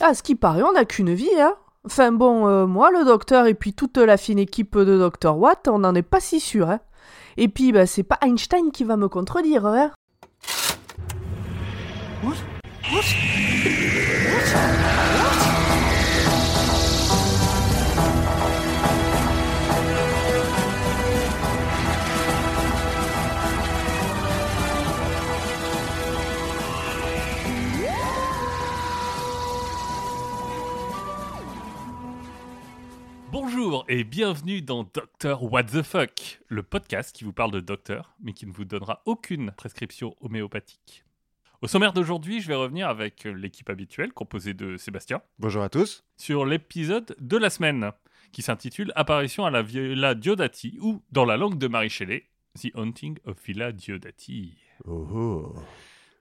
Ah, ce qui paraît, on n'a qu'une vie, hein. Enfin bon, euh, moi, le docteur et puis toute la fine équipe de Dr. Watt, on n'en est pas si sûr, hein. Et puis, bah, c'est pas Einstein qui va me contredire, hein Bonjour et bienvenue dans Docteur What the Fuck, le podcast qui vous parle de docteur, mais qui ne vous donnera aucune prescription homéopathique. Au sommaire d'aujourd'hui, je vais revenir avec l'équipe habituelle, composée de Sébastien, Bonjour à tous. sur l'épisode de la semaine, qui s'intitule Apparition à la Villa Diodati, ou, dans la langue de Marie Shelley, The Haunting of Villa Diodati. Oh, oh.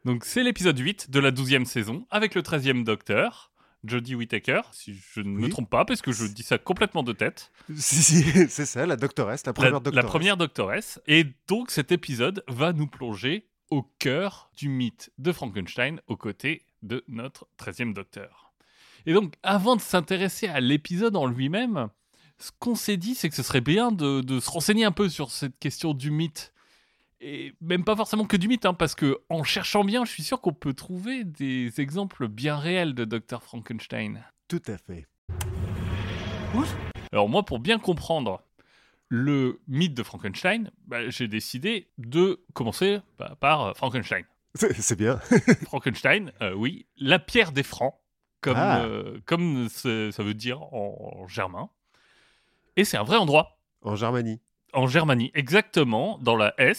Donc c'est l'épisode 8 de la 12e saison, avec le 13e docteur, Jodie Whittaker, si je ne me trompe pas, parce que je dis ça complètement de tête. Si, si, c'est ça, la doctoresse, la première la, doctoresse. la première doctoresse. Et donc cet épisode va nous plonger au cœur du mythe de Frankenstein aux côtés de notre 13e docteur. Et donc avant de s'intéresser à l'épisode en lui-même, ce qu'on s'est dit, c'est que ce serait bien de, de se renseigner un peu sur cette question du mythe. Et même pas forcément que du mythe, hein, parce que en cherchant bien, je suis sûr qu'on peut trouver des exemples bien réels de Dr. Frankenstein. Tout à fait. Alors moi, pour bien comprendre le mythe de Frankenstein, bah, j'ai décidé de commencer bah, par euh, Frankenstein. C'est bien. Frankenstein, euh, oui, la pierre des francs, comme, Ah. euh, comme ça veut dire en, en germain. Et c'est un vrai endroit, En Germanie. en Germanie, exactement, dans la euh,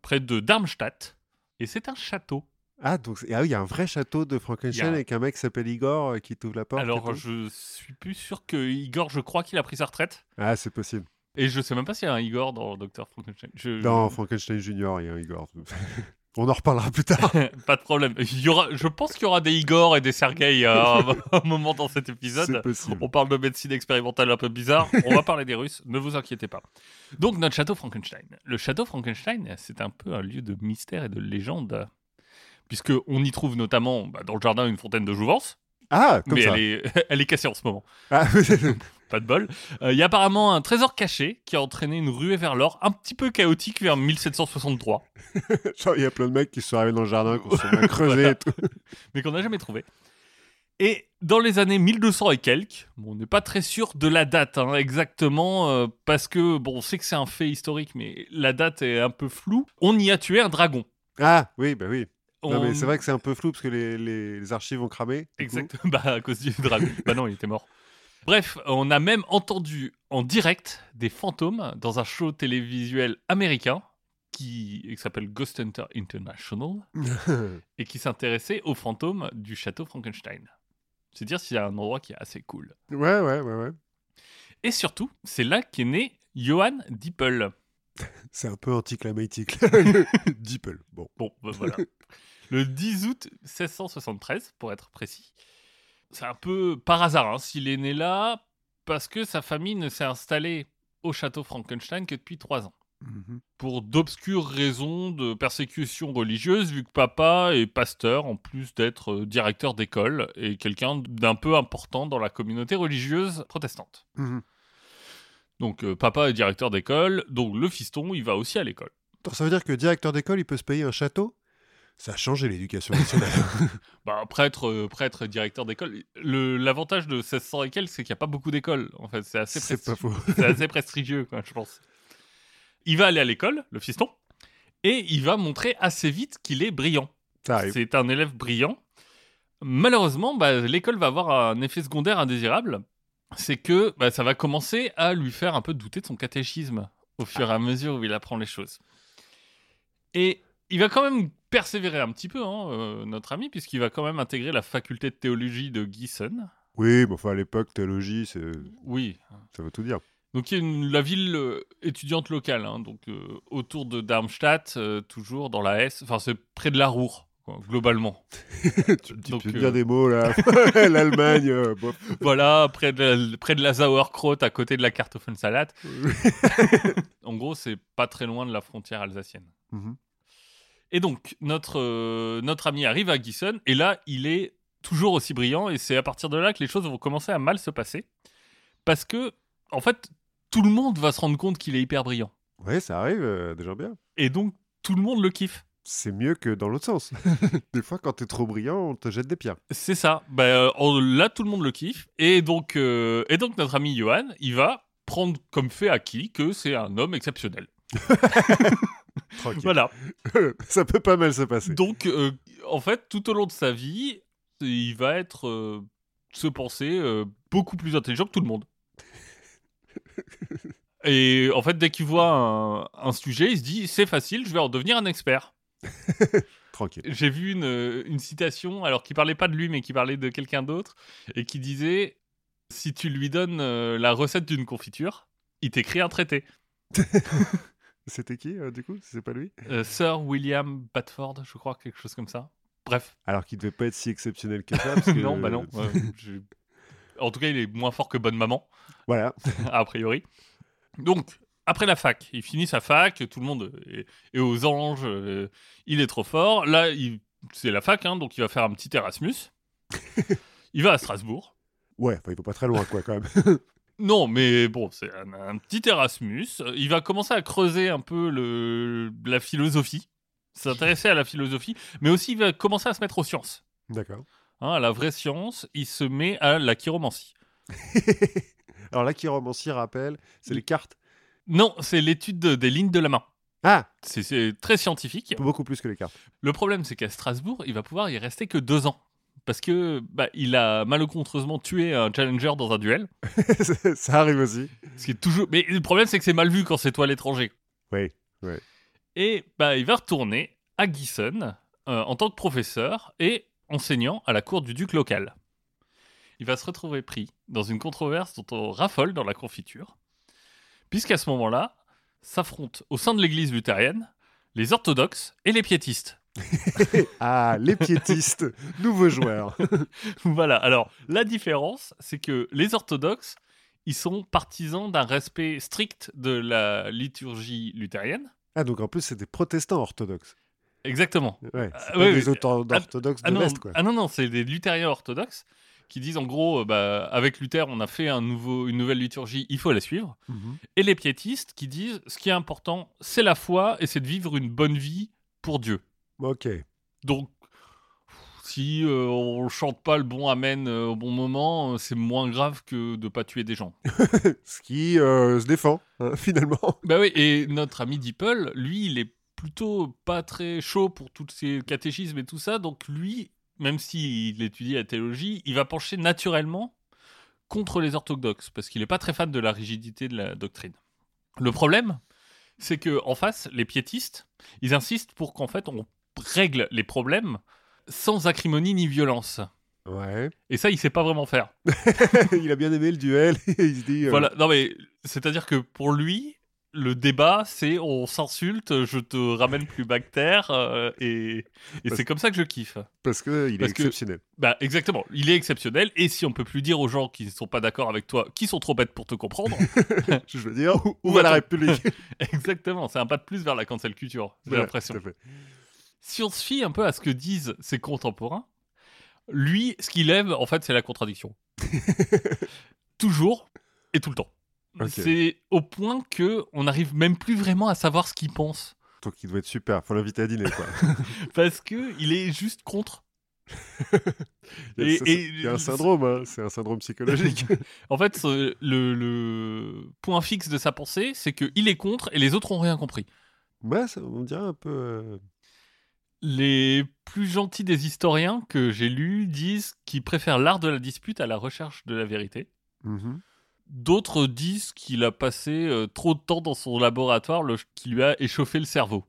près de Darmstadt. Et c'est un château. Ah, donc ah oui, il y a un vrai château de Frankenstein a- avec un mec qui s'appelle Igor euh, qui t'ouvre la porte. Alors, je suis plus sûr que Igor, je crois qu'il a pris sa retraite. Ah, c'est possible. Et je sais même pas s'il y a un Igor dans Dr. Frankenstein. Je- Dans Frankenstein Junior, il y a un Igor. On en reparlera plus tard. Pas de problème. Il y aura, je pense qu'il y aura des Igor et des Sergei à un, moment dans cet épisode. On parle de médecine expérimentale un peu bizarre. On va parler des Russes. Ne vous inquiétez pas. Donc notre château Frankenstein. Le château Frankenstein, c'est un peu un lieu de mystère et de légende, puisque on y trouve notamment bah, dans le jardin une fontaine de jouvence, Ah, comme mais ça. elle est, elle est cassée en ce moment. Ah, Pas de bol. Euh, Il y a apparemment un trésor caché qui a entraîné une ruée vers l'or un petit peu chaotique vers 1763. genre, il y a plein de mecs qui sont arrivés dans le jardin, qui se sont bien creusés Voilà. et tout. mais qu'on n'a jamais trouvé. Et dans les années 1200 et quelques, bon, on n'est pas très sûr de la date hein, exactement, euh, parce que, bon, on sait que c'est un fait historique, mais la date est un peu floue. On y a tué un dragon. Ah, oui, bah oui. Non, On- mais c'est vrai que c'est un peu flou parce que les, les- les archives ont cramé. du coup. Exact. Bah, à cause du dragon. bah non, il était mort. Bref, on a même entendu en direct des fantômes dans un show télévisuel américain qui, qui s'appelle Ghost Hunter International et qui s'intéressait aux fantômes du château Frankenstein. C'est dire s'il y a un endroit qui est assez cool. ouais, ouais, ouais, ouais. Et surtout, c'est là qu'est né Johann Dippel. C'est un peu anticlimatique. Deeple. Bon. Bon, ben voilà. Le 10 août 1673, pour être précis. C'est un peu par hasard hein, s'il est né là, parce que sa famille ne s'est installée au château Frankenstein que depuis trois ans. Mhm. Pour d'obscures raisons de persécution religieuse, vu que papa est pasteur, en plus d'être euh, directeur d'école, et quelqu'un d'un peu important dans la communauté religieuse protestante. Mhm. Donc euh, papa est directeur d'école, donc le fiston, il va aussi à l'école. Attends, ça veut dire que directeur d'école, il peut se payer un château? Ça a changé l'éducation nationale. Bah, prêtre, euh, prêtre directeur d'école. Le- L'avantage de 1600 et quelques, c'est qu'il n'y a pas beaucoup d'écoles. En fait, c'est assez, c'est pas faux. c'est assez prestigieux, quoi, je pense. Il va aller à l'école, le fiston, et il va montrer assez vite qu'il est brillant. C'est un élève brillant. Malheureusement, bah, l'école va avoir un effet secondaire indésirable. C'est que bah, ça va commencer à lui faire un peu douter de son catéchisme au fur et à mesure où il apprend les choses. Et il va quand même persévérer un petit peu, hein, euh, notre ami, puisqu'il va quand même intégrer la faculté de théologie de Gießen. Oui, mais enfin, à l'époque, théologie, c'est- Oui. ça veut tout dire. Donc il y a une- la ville euh, étudiante locale, hein, donc euh, autour de Darmstadt, toujours dans la Hesse. Enfin, c'est près de la Ruhr, quoi, globalement. tu Donc, tu veux euh, dire des mots, là. L'Allemagne, voilà, près de, la, près de la Sauerkraut, à côté de la Kartoffelsalat. en gros, c'est pas très loin de la frontière alsacienne. Mhm. Et donc, notre, euh, notre ami arrive à Gießen, et là, il est toujours aussi brillant, et c'est à partir de là que les choses vont commencer à mal se passer. Parce que, en fait, tout le monde va se rendre compte qu'il est hyper brillant. Ouais, ça arrive euh, déjà bien. Et donc, tout le monde le kiffe. C'est mieux que dans l'autre sens. des fois, quand t'es trop brillant, on te jette des pierres. C'est ça. Bah, euh, on- là, tout le monde le kiffe. Et donc, euh, et donc notre ami Johan, il va prendre comme fait acquis que c'est un homme exceptionnel. Tranquille. Voilà. ça peut pas mal se passer. Donc, euh, en fait, tout au long de sa vie, il va être euh, se penser euh, beaucoup plus intelligent que tout le monde. Et en fait, dès qu'il voit un, un sujet, il se dit c'est facile, je vais en devenir un expert. Tranquille. J'ai vu une, une citation, alors qui parlait pas de lui, mais qui parlait de quelqu'un d'autre, et qui disait si tu lui donnes la recette d'une confiture, il t'écrit un traité. C'était qui, euh, du coup? C'est pas lui? Euh, Sir William Batford, je crois, quelque chose comme ça. Bref. Alors qu'il devait pas être si exceptionnel que ça. parce que- non, bah non. je- En tout cas, il est moins fort que Bonne Maman, Voilà. a priori. Donc, après la fac, il finit sa fac, tout le monde est, est aux anges, euh, il est trop fort. Là, il- c'est la fac, hein, donc il va faire un petit Erasmus. il va à Strasbourg. Ouais, enfin, il va pas très loin, quoi, quand même. Non, mais bon, c'est un, un petit Erasmus. Il va commencer à creuser un peu le, la philosophie, s'intéresser à la philosophie, mais aussi il va commencer à se mettre aux sciences. D'accord. Hein, à la vraie science, il se met à la chiromancie. Alors là, qui romancier rappelle, c'est les cartes? Non, c'est l'étude de- des lignes de la main. Ah C'est- C'est très scientifique. Beaucoup plus que les cartes. Le problème, c'est qu'à Strasbourg, il va pouvoir y rester que deux ans. Parce que bah, il a malencontreusement tué un challenger dans un duel. ça arrive aussi. Ce qui est toujours. Mais le problème, c'est que c'est mal vu quand c'est toi l'étranger. Oui. Et bah, il va retourner à Gießen euh, en tant que professeur et enseignant à la cour du duc local. Il va se retrouver pris dans une controverse dont on raffole dans la confiture, puisqu'à ce moment-là, s'affrontent au sein de l'église luthérienne les orthodoxes et les piétistes. Ah, les piétistes, nouveaux joueurs. voilà, alors la différence, c'est que les orthodoxes, ils sont partisans d'un respect strict de la liturgie luthérienne. Ah, donc en plus, c'est des protestants orthodoxes. Exactement. Ouais, Ah, pas oui. des auto- orthodoxes de Ah non, l'Est, quoi. ah non, non, c'est des luthériens orthodoxes qui disent en gros, euh, bah, avec Luther, on a fait un nouveau, une nouvelle liturgie, il faut la suivre. Mhm. Et les piétistes qui disent, ce qui est important, c'est la foi et c'est de vivre une bonne vie pour Dieu. Ok. Donc, si euh, on chante pas le bon amen euh, au bon moment, euh, c'est moins grave que de pas tuer des gens. Ce qui euh, se défend, hein, finalement. bah oui, et notre ami Deeple, lui, il est plutôt pas très chaud pour tous ces catéchismes et tout ça, donc lui, même s'il étudie la théologie, il va pencher naturellement contre les orthodoxes, parce qu'il n'est pas très fan de la rigidité de la doctrine. Le problème, c'est que en face, les piétistes, ils insistent pour qu'en fait on règle les problèmes sans acrimonie ni violence. Ouais. Et ça, il sait pas vraiment faire. il a bien aimé le duel. et il se dit. euh, Voilà, non mais c'est-à-dire que pour lui, le débat, c'est on s'insulte, je te ramène plus bactère, euh, et, et c'est comme ça que je kiffe. Parce qu'il est Parce que- exceptionnel. Bah exactement, il est exceptionnel, et si on peut plus dire aux gens qui ne sont pas d'accord avec toi, qui sont trop bêtes pour te comprendre, Je veux dire, où, va la République? Exactement, c'est un pas de plus vers la cancel culture, j'ai Voilà, l'impression. Si on se fie un peu à ce que disent ses contemporains, lui, ce qu'il aime, en fait, c'est la contradiction. Toujours et tout le temps. C'est au point que on n'arrive même plus vraiment à savoir ce qu'il pense. Donc il doit être super. Faut l'inviter à dîner, quoi. Parce que il est juste contre. Il y a- Et- il y a un syndrome, hein. c'est un syndrome psychologique. En fait, le, le point fixe de sa pensée, c'est qu'il est contre et les autres ont rien compris. ouais, ça, on dirait un peu. euh, Les plus gentils des historiens que j'ai lus disent qu'ils préfèrent l'art de la dispute à la recherche de la vérité. mhm. D'autres disent qu'il a passé euh, trop de temps dans son laboratoire, le, qui lui a échauffé le cerveau.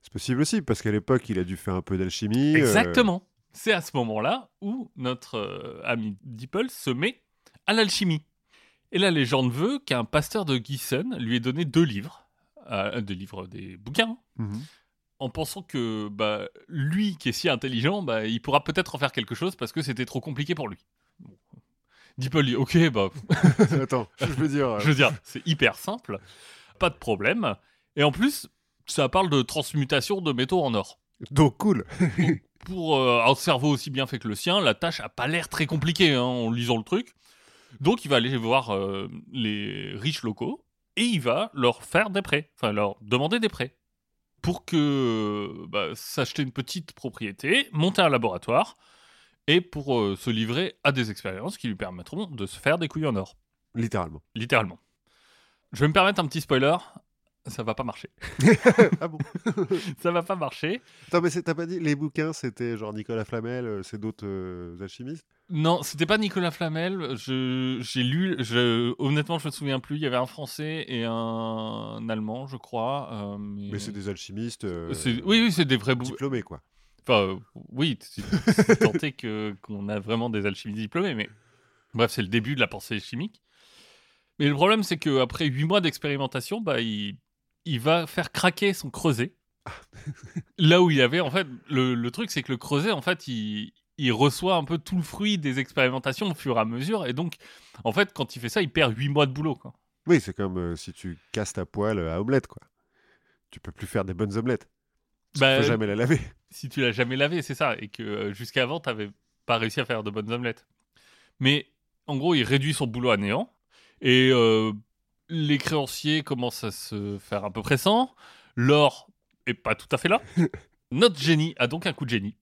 C'est possible aussi, parce qu'à l'époque, il a dû faire un peu d'alchimie. euh, Exactement. C'est à ce moment-là où notre euh, ami Deeple se met à l'alchimie. Et la légende veut qu'un pasteur de Gießen lui ait donné deux livres, des livres, des bouquins, mhm. En pensant que bah, lui, qui est si intelligent, bah, il pourra peut-être en faire quelque chose parce que c'était trop compliqué pour lui. Bon. Deeple dit ok, bah, Attends, je veux dire. euh, je veux dire, c'est hyper simple, pas de problème. Et en plus, ça parle de transmutation de métaux en or. Donc cool. Pour euh, un cerveau aussi bien fait que le sien, la tâche a pas l'air très compliquée hein, en lisant le truc. Donc il va aller voir euh, les riches locaux et il va leur faire des prêts, enfin leur demander des prêts pour que bah, s'acheter une petite propriété, monter un laboratoire et pour euh, se livrer à des expériences qui lui permettront de se faire des couilles en or, Littéralement. littéralement. Je vais me permettre un petit spoiler, ça va pas marcher. ah bon Ça va pas marcher. Attends, mais t'as pas dit les bouquins, c'était genre Nicolas Flamel, euh, c'est d'autres euh, alchimistes? Non, c'était pas Nicolas Flamel. J'ai lu, je, honnêtement, je me souviens plus. Il y avait un français et un, allemand, je crois. euh, mais Mais c'est des alchimistes euh, oui, oui, c'est des vrais bouts. diplômés, quoi. Enfin, oui, c'est tenté que qu'on a vraiment des alchimistes diplômés, mais bref, c'est le début de la pensée chimique. Mais le problème, c'est qu'après huit mois d'expérimentation, bah, il, il va faire craquer son creuset. Là où il y avait, en fait, le, le truc, c'est que le creuset, en fait, il, il reçoit un peu tout le fruit des expérimentations au fur et à mesure, et donc, en fait, quand il fait ça, il perd huit mois de boulot. Quoi. Oui, c'est comme euh, si tu casses ta poêle à omelette, quoi. Tu peux plus faire des bonnes omelettes. Tu Bah, peux jamais la laver. si tu l'as jamais lavé, c'est ça, et que euh, jusqu'avant, tu n'avais pas réussi à faire de bonnes omelettes. Mais en gros, il réduit son boulot à néant, et euh, les créanciers commencent à se faire un peu pressants. L'or est pas tout à fait là. Notre génie a donc un coup de génie.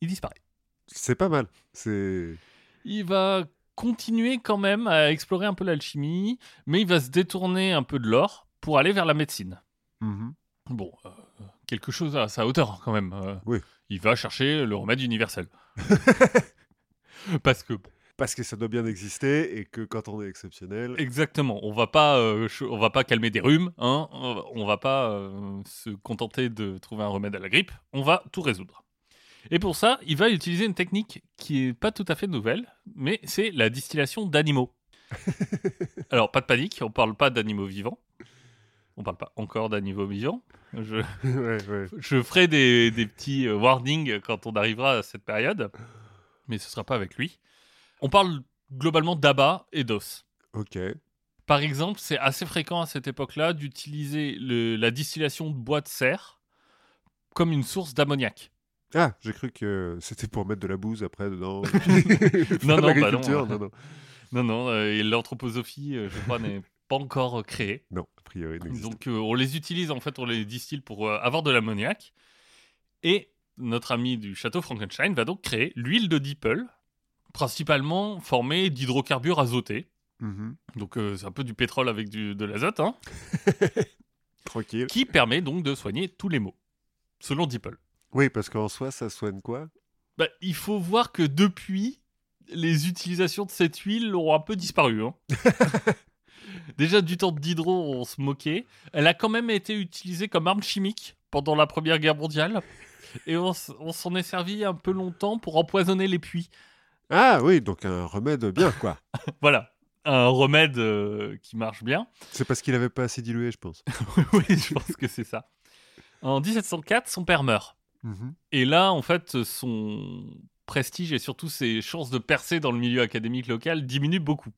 Il disparaît. C'est pas mal. C'est. Il va continuer quand même à explorer un peu l'alchimie, mais il va se détourner un peu de l'or pour aller vers la médecine. Mhm. Bon, euh, quelque chose à sa hauteur quand même. euh. Oui. Il va chercher le remède universel. Parce que, bon, Parce que ça doit bien exister et que quand on est exceptionnel. exactement, on va pas, euh, on va pas calmer des rhumes, hein, on va- pas euh, se contenter de trouver un remède à la grippe, on va tout résoudre. Et pour ça, il va utiliser une technique qui est pas tout à fait nouvelle, mais c'est la distillation d'animaux. Alors, pas de panique, on parle pas d'animaux vivants. On parle pas encore d'animaux vivants. Je, ouais, ouais. je ferai des, des petits euh, warnings quand on arrivera à cette période, mais ce sera pas avec lui. On parle globalement d'abat et d'os. Ok. Par exemple, c'est assez fréquent à cette époque-là d'utiliser la distillation de bois de serre comme une source d'ammoniac. Ah, j'ai cru que c'était pour mettre de la bouse après dedans. Non, non, bah non. non, non. Non, non, euh, et l'anthroposophie, euh, je crois, n'est pas encore euh, créée. Non, a priori, Donc, on les utilise, en fait, on les distille pour avoir de l'ammoniac. Et notre ami du château Frankenstein va donc créer l'huile de Dipple, principalement formée d'hydrocarbures azotés. Mhm. Donc, euh, c'est un peu du pétrole avec du- de l'azote, hein, Tranquille. qui permet donc de soigner tous les maux, selon Dipple. Oui, parce qu'en soi, ça soigne quoi? Bah, il faut voir que depuis, les utilisations de cette huile ont un peu disparu. hein. Déjà, du temps de Diderot, on se moquait. Elle a quand même été utilisée comme arme chimique pendant la Première Guerre mondiale. Et on s'en est servi un peu longtemps pour empoisonner les puits. Ah oui, donc un remède bien, quoi. Voilà, un remède euh, qui marche bien. C'est parce qu'il avait pas assez dilué, je pense. oui, je pense que c'est ça. En 1704, son père meurt. Mhm. Et là, en fait, son prestige et surtout ses chances de percer dans le milieu académique local diminuent beaucoup.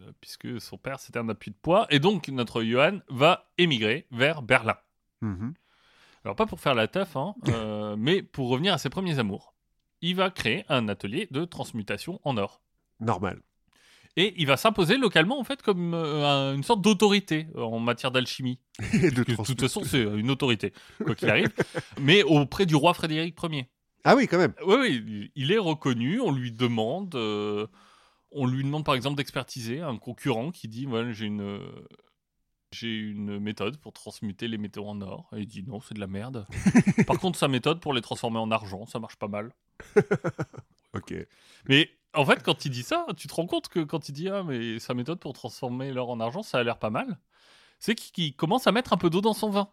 Euh, Puisque son père, c'était un appui de poids. Et donc, notre Johan va émigrer vers Berlin. Mhm. Alors, pas pour faire la teuf, hein, euh, mais pour revenir à ses premiers amours. Il va créer un atelier de transmutation en or. Normal. Et il va s'imposer localement, en fait, comme euh, un- une sorte d'autorité euh, en matière d'alchimie. De toute façon, c'est une autorité, quoi qu'il arrive. mais auprès du roi Frédéric Ier. Ah oui, quand même. Oui, oui, il est reconnu, on lui demande, euh, on lui demande par exemple d'expertiser un concurrent qui dit voilà, j'ai une j'ai une méthode pour transmuter les métaux en or. Et il dit non, c'est de la merde. par contre, sa méthode pour les transformer en argent, ça marche pas mal. Ok. Mais en fait, quand il dit ça, tu te rends compte que quand il dit ah mais sa méthode pour transformer l'or en argent, ça a l'air pas mal. C'est qu'il qu'il commence à mettre un peu d'eau dans son vin.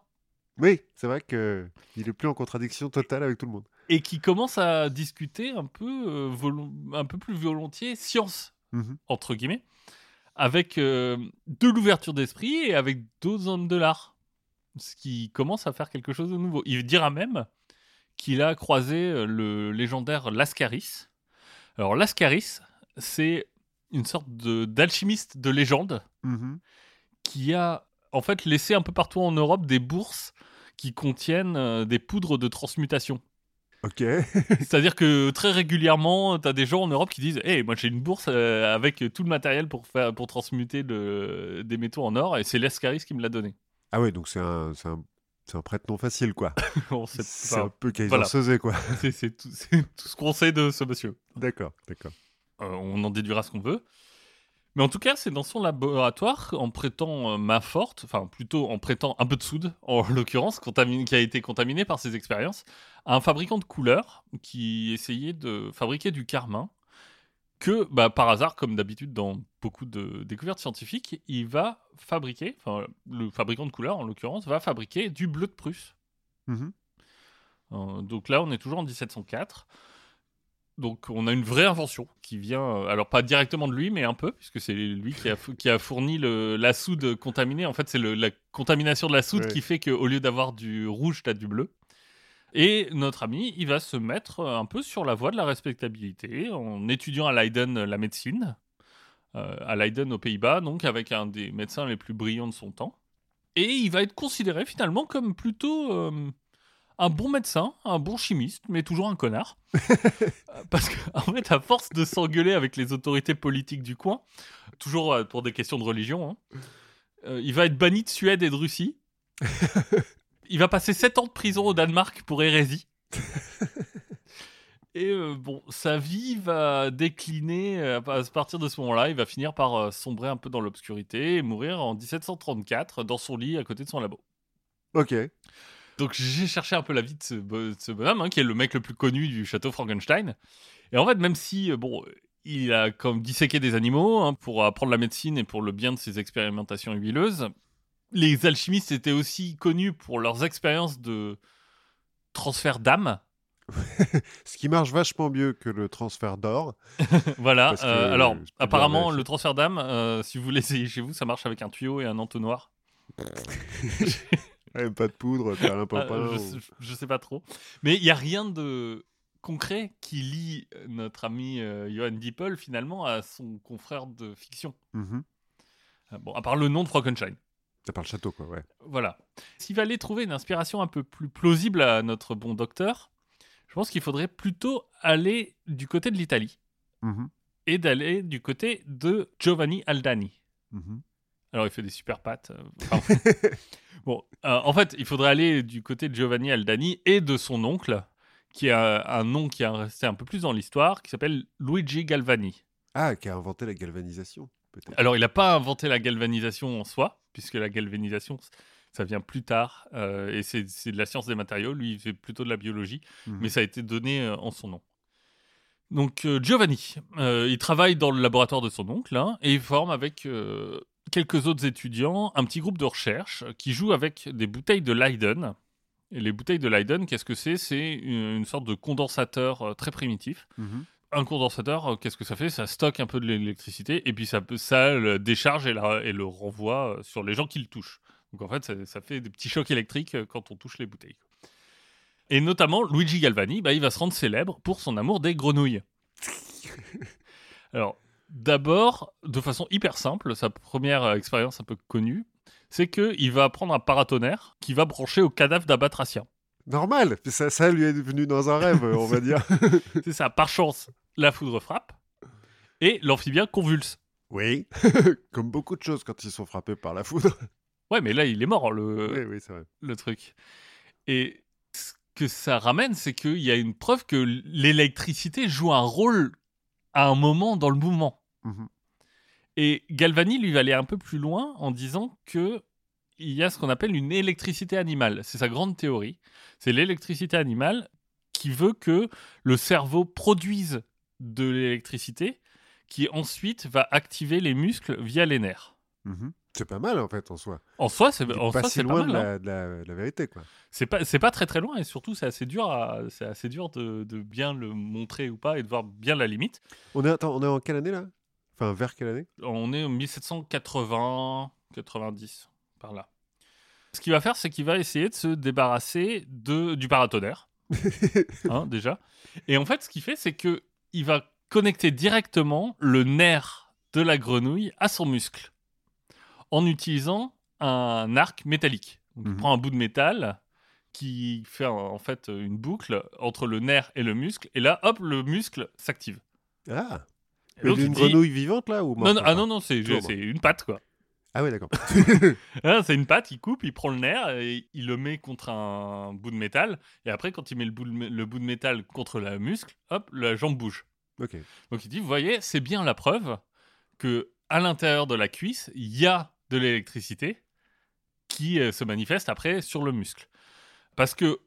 Oui, c'est vrai que il est plus en contradiction totale avec tout le monde. Et qui commence à discuter un peu, euh, un peu plus volontiers science Mhm. entre guillemets, avec euh, de l'ouverture d'esprit et avec d'autres hommes de l'art. Ce qui commence à faire quelque chose de nouveau. Il dira même qu'il a croisé euh, le légendaire Lascaris. Alors Lascaris, c'est une sorte d'alchimiste de légende Mhm. qui a en fait laissé un peu partout en Europe des bourses qui contiennent euh, des poudres de transmutation. Ok. C'est-à-dire que très régulièrement, tu as des gens en Europe qui disent Hey, moi j'ai une bourse euh, avec tout le matériel pour, faire, pour transmuter le- des métaux en or, et c'est l'Escaris qui me l'a donné. Ah ouais, donc c'est un, un, un prête non facile, quoi. C'est un peu Kaiser voilà. Soze, quoi. c'est- tout, ce qu'on sait de ce monsieur. D'accord, d'accord. Euh, on en déduira ce qu'on veut. Mais en tout cas, c'est dans son laboratoire, en prêtant euh, main forte, enfin plutôt en prêtant un peu de soude, en l'occurrence, qui a été contaminé par ses expériences, un fabricant de couleurs qui essayait de fabriquer du carmin, que bah, par hasard, comme d'habitude dans beaucoup de découvertes scientifiques, il va fabriquer, enfin le fabricant de couleurs en l'occurrence, va fabriquer du bleu de Prusse. Mhm. Euh, donc là, on est toujours en 1704. Donc on a une vraie invention qui vient, euh, alors pas directement de lui, mais un peu, puisque c'est lui qui a, fou- qui a fourni le- la soude contaminée. En fait, c'est la contamination de la soude Ouais. qui fait qu'au lieu d'avoir du rouge, tu as du bleu. Et notre ami, il va se mettre euh, un peu sur la voie de la respectabilité en étudiant à Leiden euh, la médecine, euh, à Leiden aux Pays-Bas, donc avec un des médecins les plus brillants de son temps. Et il va être considéré finalement comme plutôt euh, un bon médecin, un bon chimiste, mais toujours un connard. Parce qu'en fait, à force de s'engueuler avec les autorités politiques du coin, toujours pour des questions de religion, hein, euh, il va être banni de Suède et de Russie. il va passer 7 ans de prison au Danemark pour hérésie. Et euh, bon, sa vie va décliner euh, à partir de ce moment-là. Il va finir par euh, sombrer un peu dans l'obscurité et mourir en 1734 dans son lit à côté de son labo. Ok. Donc j'ai cherché un peu la vie de ce, bo- de ce bonhomme, hein, qui est le mec le plus connu du château Frankenstein. Et en fait, même si, bon, il a comme disséqué des animaux hein, pour apprendre la médecine et pour le bien de ses expérimentations huileuses, les alchimistes étaient aussi connus pour leurs expériences de transfert d'âme. Ce qui marche vachement mieux que le transfert d'or. voilà. Que euh, alors, apparemment, le transfert d'âme, euh, si vous l'essayez chez vous, ça marche avec un tuyau et un entonnoir. Même pas de poudre, Perlin Ah, Papin. je, ou- sais- je sais pas trop. Mais il n'y a rien de concret qui lie euh, notre ami euh, Johan Dippel finalement à son confrère de fiction. Mhm. Euh, Bon, à part le nom de Frankenstein. T'as par le château, quoi, ouais. Voilà. S'il fallait trouver une inspiration un peu plus plausible à notre bon docteur, je pense qu'il faudrait plutôt aller du côté de l'Italie Mhm. et d'aller du côté de Giovanni Aldani. Mhm. Alors, il fait des super pattes. euh, bon, euh, en fait, il faudrait aller du côté de Giovanni Aldani et de son oncle, qui a un nom qui est resté un peu plus dans l'histoire, qui s'appelle Luigi Galvani. Ah, qui a inventé la galvanisation, peut-être. Alors, il n'a pas inventé la galvanisation en soi, puisque la galvanisation, ça vient plus tard, euh, et c'est de la science des matériaux. Lui, il fait plutôt de la biologie, Mhm. mais ça a été donné euh, en son nom. Donc, euh, Giovanni, il travaille dans le laboratoire de son oncle, hein, et il forme avec quelques autres étudiants un petit groupe de recherche qui joue avec des bouteilles de Leiden. Et les bouteilles de Leiden, qu'est-ce que c'est? C'est une, une sorte de condensateur très primitif Mhm. Un condensateur, euh, qu'est-ce que ça fait? Ça stocke un peu de l'électricité et puis ça, le décharge et, la- et le renvoie euh, sur les gens qui le touchent. Donc en fait, ça, ça fait des petits chocs électriques euh, quand on touche les bouteilles. Et notamment, Luigi Galvani, bah, il va se rendre célèbre pour son amour des grenouilles. Alors, d'abord, de façon hyper simple, sa première expérience un peu connue, c'est qu'il va prendre un paratonnerre qui va brancher au cadavre d'un batracien. Normal, ça, ça lui est venu dans un rêve, on va dire. C'est ça, par chance, la foudre frappe et l'amphibien convulse. Oui, comme beaucoup de choses quand ils sont frappés par la foudre. Ouais, mais là, il est mort, le, oui, oui, c'est vrai. le truc. Et ce que ça ramène, c'est qu'il y a une preuve que l'électricité joue un rôle à un moment dans le mouvement. Mhm. Et Galvani, lui, va aller un peu plus loin en disant que il y a ce qu'on appelle une électricité animale. C'est sa grande théorie. C'est l'électricité animale qui veut que le cerveau produise de l'électricité qui ensuite va activer les muscles via les nerfs. Mhm. C'est pas mal en fait en soi. En soi, c'est en pas soi, si pas loin mal. de, hein. la, de la- de la vérité quoi. C'est pas, c'est pas très très loin et surtout c'est assez dur, à, c'est assez dur de, de bien le montrer ou pas et de voir bien la limite. On est, attends, on est en quelle année là? Enfin, vers quelle année? On est en 1780, 90 par là. Ce qu'il va faire, c'est qu'il va essayer de se débarrasser de, du paratonnerre, hein, déjà. Et en fait, ce qu'il fait, c'est que il va connecter directement le nerf de la grenouille à son muscle en utilisant un arc métallique. Donc, Il Mhm. prend un bout de métal qui fait en fait une boucle entre le nerf et le muscle. Et là, hop, le muscle s'active. Ah Et Mais Une dit- grenouille vivante là ou Non, non, ah non, non, c'est une patte, quoi. Ah ouais, d'accord. Ah, c'est une patte, il coupe, il prend le nerf et il le met contre un bout de métal. Et après, quand il met le bout de, mé- le bout de métal contre le muscle, hop, la jambe bouge. Donc il dit, vous voyez, c'est bien la preuve que à l'intérieur de la cuisse, il y a de l'électricité qui euh, se manifeste après sur le muscle. Parce que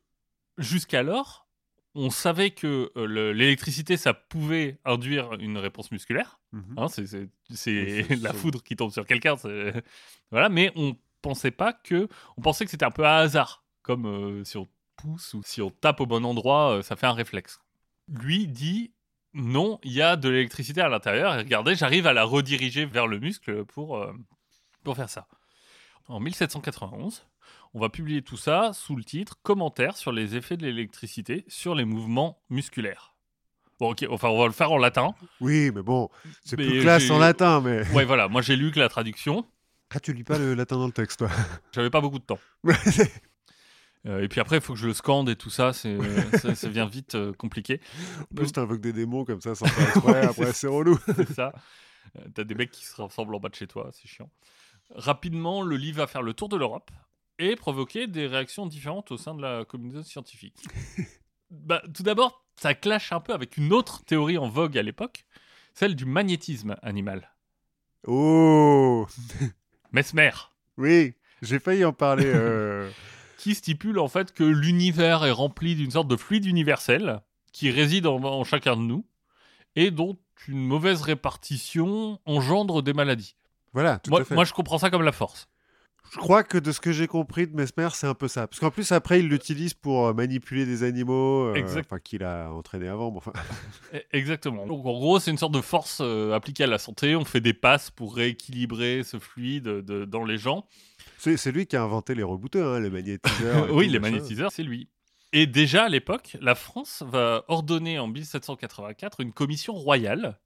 jusqu'alors, on savait que euh, le- l'électricité, ça pouvait induire une réponse musculaire. Mhm. Hein, c'est la foudre qui tombe sur quelqu'un. Voilà, mais on pensait pas que, on pensait que c'était un peu à hasard, comme euh, si on pousse ou si on tape au bon endroit, euh, ça fait un réflexe. Lui dit non, il y a de l'électricité à l'intérieur. Et regardez, j'arrive à la rediriger vers le muscle pour euh, pour faire ça. En 1791, on va publier tout ça sous le titre Commentaires sur les effets de l'électricité sur les mouvements musculaires. Bon, ok, enfin, on va le faire en latin. Oui, mais bon, c'est plus classe en latin, mais. Ouais, voilà, moi j'ai lu que la traduction. Ah, tu lis pas le latin dans le texte, toi J'avais pas beaucoup de temps. Euh, et puis après, il faut que je le scande et tout ça, c'est, ça, ça vient vite euh, compliqué. En plus, t'invoques des démons comme ça sans faire exprès, Ouais, après c'est relou. c'est ça. Euh, T'as des mecs qui se ressemblent en bas de chez toi, c'est chiant. Rapidement, le livre va faire le tour de l'Europe et provoquer des réactions différentes au sein de la communauté scientifique. bah, tout d'abord, ça clash un peu avec une autre théorie en vogue à l'époque, celle du magnétisme animal. Oh Mesmer. Oui, j'ai failli en parler. euh, qui stipule en fait que l'univers est rempli d'une sorte de fluide universel qui réside en, en chacun de nous et dont une mauvaise répartition engendre des maladies. Voilà, tout Moi, à fait. moi, je comprends ça comme la force. Je crois que de ce que j'ai compris de Mesmer, c'est un peu ça. Parce qu'en plus, après, il l'utilise pour euh, manipuler des animaux, euh, enfin, qu'il a entraîné avant. mais enfin, E- Exactement. Donc en gros, c'est une sorte de force euh, appliquée à la santé. On fait des passes pour rééquilibrer ce fluide de- dans les gens. c'est lui qui a inventé les rebooteux, hein, les magnétiseurs. oui, les magnétiseurs, c'est lui. Et déjà à l'époque, la France va ordonner en 1784 une commission royale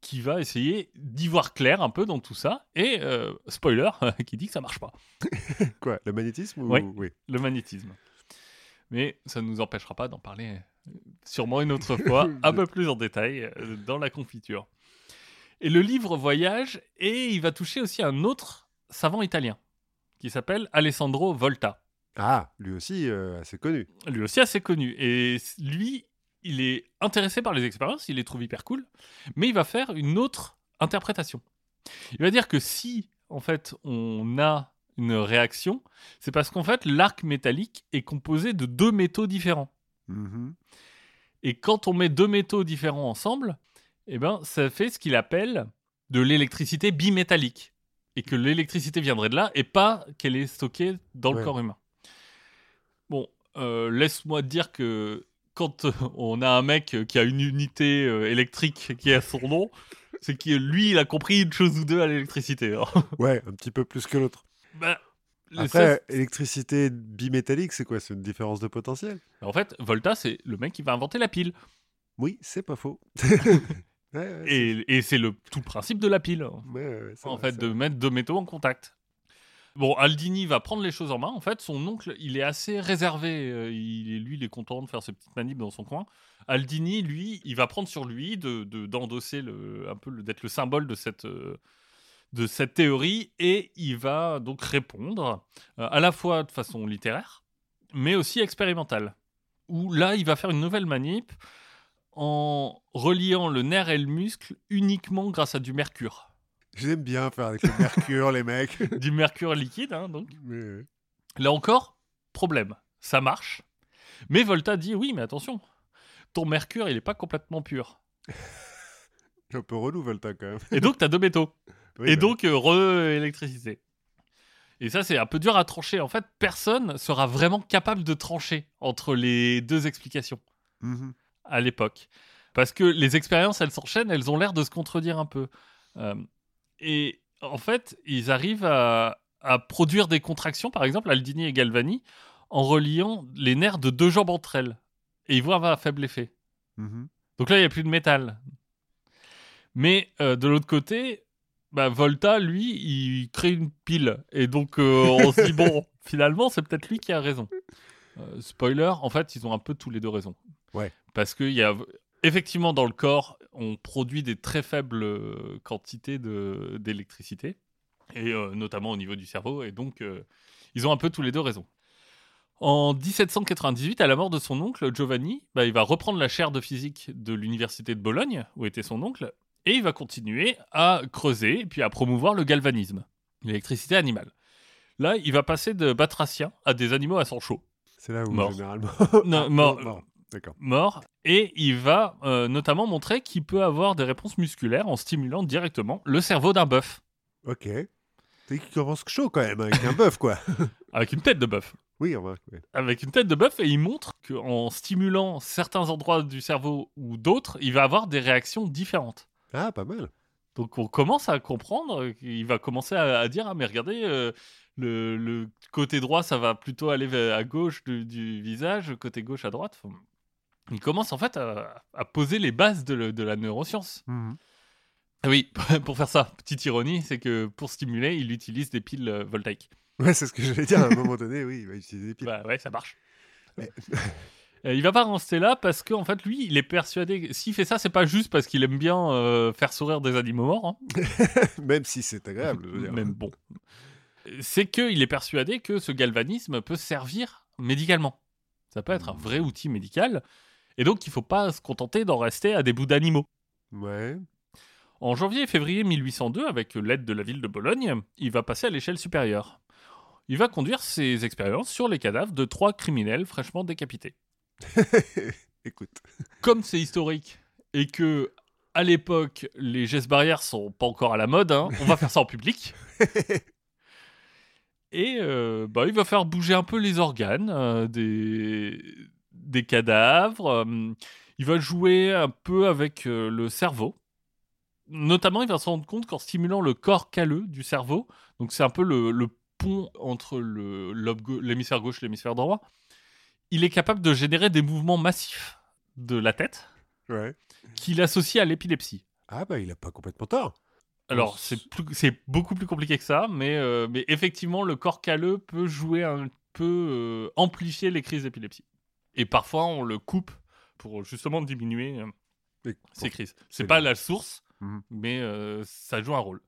qui va essayer d'y voir clair un peu dans tout ça. Et euh, spoiler, qui dit que ça marche pas, Quoi, le magnétisme ou... Oui. oui. le magnétisme. Mais ça ne nous empêchera pas d'en parler euh, sûrement une autre fois, un peu plus en détail euh, dans la confiture. Et le livre voyage et il va toucher aussi un autre savant italien qui s'appelle Alessandro Volta. Ah, lui aussi, euh, assez connu. lui aussi assez connu. Et lui, il est intéressé par les expériences, il les trouve hyper cool, mais il va faire une autre interprétation. Il va dire que si, en fait, on a une réaction, c'est parce qu'en fait, l'arc métallique est composé de deux métaux différents. Mhm. Et quand on met deux métaux différents ensemble, eh ben, ça fait ce qu'il appelle de l'électricité bimétallique. Et que l'électricité viendrait de là et pas qu'elle est stockée dans le corps humain. Bon, euh, laisse-moi dire que quand euh, on a un mec qui a une unité euh, électrique qui a son nom, c'est que lui, il a compris une chose ou deux à l'électricité. hein. Ouais, un petit peu plus que l'autre. Bah, Après, électricité bimétallique, c'est quoi? C'est une différence de potentiel? En fait, Volta, c'est le mec qui va inventer la pile. Oui, c'est pas faux. Ouais, ouais, c'est- Et, et c'est le tout le principe de la pile. ouais, en vrai, fait, de vrai. mettre deux métaux en contact. Bon, Aldini va prendre les choses en main. En fait, son oncle, il est assez réservé. Euh, Il lui, il est content de faire ses petites manips dans son coin. Aldini, lui, il va prendre sur lui de de- d'endosser un peu d'être le symbole de cette euh, de cette théorie et il va donc répondre euh, à la fois de façon littéraire, mais aussi expérimentale. Où là, il va faire une nouvelle manip en reliant le nerf et le muscle uniquement grâce à du mercure. J'aime bien faire avec le mercure, les mecs. du mercure liquide, hein, donc. Mais, Là encore, problème. Ça marche. Mais Volta dit oui, mais attention, ton mercure, il n'est pas complètement pur. un peu relou, Volta, quand même. Et donc, tu as deux métaux. Oui, Et bah, donc, euh, re-électricité. Et ça, c'est un peu dur à trancher. En fait, personne sera vraiment capable de trancher entre les deux explications mhm. à l'époque. Parce que les expériences, elles s'enchaînent, elles ont l'air de se contredire un peu. Euh, et en fait, ils arrivent à, à produire des contractions, par exemple, Aldini et Galvani, en reliant les nerfs de deux jambes entre elles. Et ils voient un faible effet. Mhm. Donc là, il n'y a plus de métal. Mais euh, de l'autre côté, bah, Volta, lui, il crée une pile. Et donc, euh, on se dit, bon, finalement, c'est peut-être lui qui a raison. Euh, spoiler, en fait, ils ont un peu tous les deux raison. Ouais. Parce qu'il y a effectivement dans le corps, on produit des très faibles euh, quantités d'électricité, et euh, notamment au niveau du cerveau, et donc euh, ils ont un peu tous les deux raison. En 1798, à la mort de son oncle, Giovanni, bah, il va reprendre la chaire de physique de l'université de Bologne, où était son oncle, et il va continuer à creuser et puis à promouvoir le galvanisme, l'électricité animale. Là, il va passer de batraciens à des animaux à sang chaud, C'est là où Mort. généralement. Non, Ah, mort. D'accord. morts, et il va euh, notamment montrer qu'il peut avoir des réponses musculaires en stimulant directement le cerveau d'un bœuf, Ok. C'est qui commence chaud quand même, avec un bœuf, quoi. avec une tête de bœuf. Oui, on va. avec une tête de bœuf et il montre qu'en stimulant certains endroits du cerveau ou d'autres, il va avoir des réactions différentes. Ah, pas mal. Donc on commence à comprendre qu'il va commencer à, à dire ah mais regardez euh, le, le côté droit ça va plutôt aller à gauche du, du visage, côté gauche à droite. Enfin, il commence en fait à, à poser les bases de, le- de la neuroscience. Mhm. Ah Oui, pour faire ça, petite ironie, c'est que pour stimuler, il utilise des piles euh, voltaïques. Ouais, c'est ce que j'allais dire à un moment donné, oui, il va utiliser des piles. Bah ouais, ça marche. Mais- Euh, il va pas rester là parce qu'en fait, lui, il est persuadé s'il fait ça, c'est pas juste parce qu'il aime bien euh, faire sourire des animaux morts. hein. Même si c'est agréable, je veux dire. Même bon. C'est qu'il est persuadé que ce galvanisme peut servir médicalement. Ça peut être un vrai outil médical. Et donc, il faut pas se contenter d'en rester à des bouts d'animaux. Ouais. En janvier et février 1802, avec l'aide de la ville de Bologne, il va passer à l'échelle supérieure. Il va conduire ses expériences sur les cadavres de trois criminels fraîchement décapités. Écoute. Comme c'est historique et que à l'époque les gestes barrières sont pas encore à la mode, hein, on va faire ça en public. Et euh, bah, il va faire bouger un peu les organes euh, des, des cadavres. il va jouer un peu avec euh, le cerveau. Notamment, il va se rendre compte qu'en stimulant le corps calleux du cerveau, donc c'est un peu le, le pont entre l'hémisphère gauche et l'hémisphère droit, il est capable de générer des mouvements massifs de la tête Ouais. qu'il associe à l'épilepsie. Ah, bah, il a pas complètement tort. Alors, c'est beaucoup plus compliqué que ça, mais, euh, mais effectivement, le corps calleux peut jouer un peu, euh, amplifier les crises d'épilepsie. Et parfois, on le coupe pour justement diminuer euh, ces crises. c'est pas bien. la source, Mhm. mais euh, ça joue un rôle.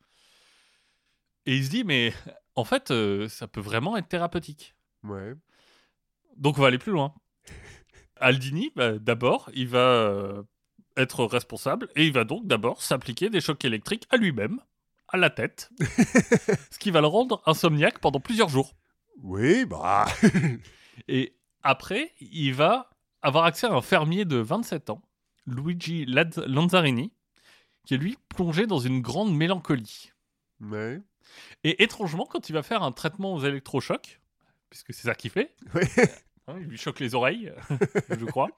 Et il se dit, mais en fait, euh, ça peut vraiment être thérapeutique. Ouais. Donc on va aller plus loin. Aldini, bah, d'abord, il va euh, être responsable et il va donc d'abord s'appliquer des chocs électriques à lui-même, à la tête, ce qui va le rendre insomniaque pendant plusieurs jours. Oui, bah. Et après, il va avoir accès à un fermier de 27 ans, Luigi Lanzarini, qui est lui plongé dans une grande mélancolie. ouais. Et étrangement, quand il va faire un traitement aux électrochocs, puisque c'est ça qu'il fait, Ouais. hein, il lui choque les oreilles, je crois,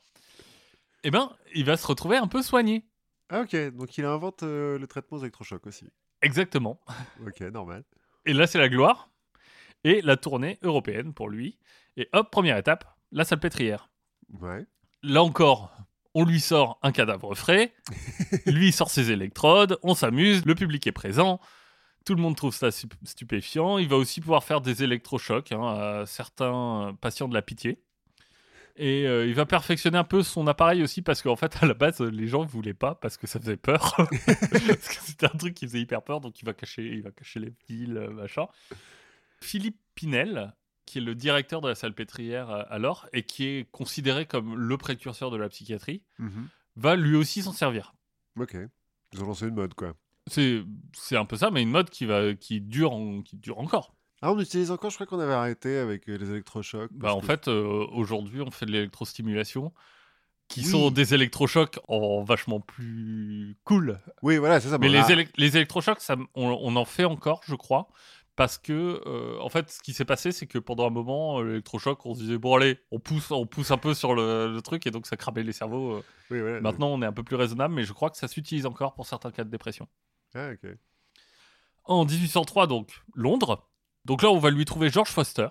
eh ben, il va se retrouver un peu soigné. Ah, ok. Donc, il invente euh, le traitement aux électrochocs aussi. Exactement. Ok, normal. Et là, c'est la gloire. Et la tournée européenne pour lui. Et hop, première étape, la salpêtrière. Ouais. Là encore, on lui sort un cadavre frais, lui sort ses électrodes, on s'amuse, le public est présent, tout le monde trouve ça stu- stupéfiant. Il va aussi pouvoir faire des électrochocs hein, à certains patients de la pitié. Et euh, il va perfectionner un peu son appareil aussi parce qu'en fait, à la base, les gens ne voulaient pas parce que ça faisait peur. parce que c'était un truc qui faisait hyper peur, donc il va cacher, il va cacher les fils, euh, machin. Philippe Pinel, qui est le directeur de la salpêtrière euh, alors, et qui est considéré comme le précurseur de la psychiatrie, Mhm. va lui aussi s'en servir. Ok. Ils ont lancé une mode, quoi. C'est, c'est un peu ça, mais une mode qui, va, qui, dure, en- qui dure encore. Ah, on utilise encore, je crois qu'on avait arrêté avec euh, les électrochocs. Bah, en que- fait, euh, aujourd'hui, on fait de l'électrostimulation, qui Oui. sont des électrochocs en vachement plus cool. Oui, voilà, c'est ça. Mais les, élec- les électrochocs, ça, on, on en fait encore, je crois. Parce que, euh, en fait, ce qui s'est passé, c'est que pendant un moment, euh, l'électrochoc, on se disait, bon, allez, on pousse, on pousse un peu sur le, le truc, et donc ça cramait les cerveaux. euh. Oui. Maintenant, on est un peu plus raisonnable, mais je crois que ça s'utilise encore pour certains cas de dépression. Ah. En 1803, donc, Londres. Donc là, on va lui trouver George Foster,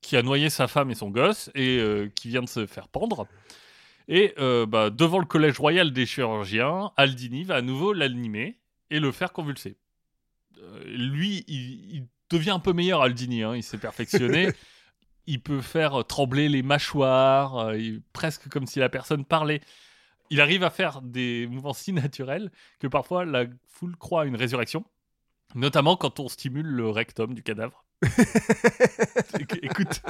qui a noyé sa femme et son gosse, et euh, qui vient de se faire pendre. Et bah, devant le collège royal des chirurgiens, Aldini va à nouveau l'animer et le faire convulser. Lui, il, il devient un peu meilleur, Aldini, hein, il s'est perfectionné. il peut faire trembler les mâchoires, euh, il- presque comme si la personne parlait. Il arrive à faire des mouvements si naturels que parfois la foule croit à une résurrection, notamment quand on stimule le rectum du cadavre. Éc- Écoute,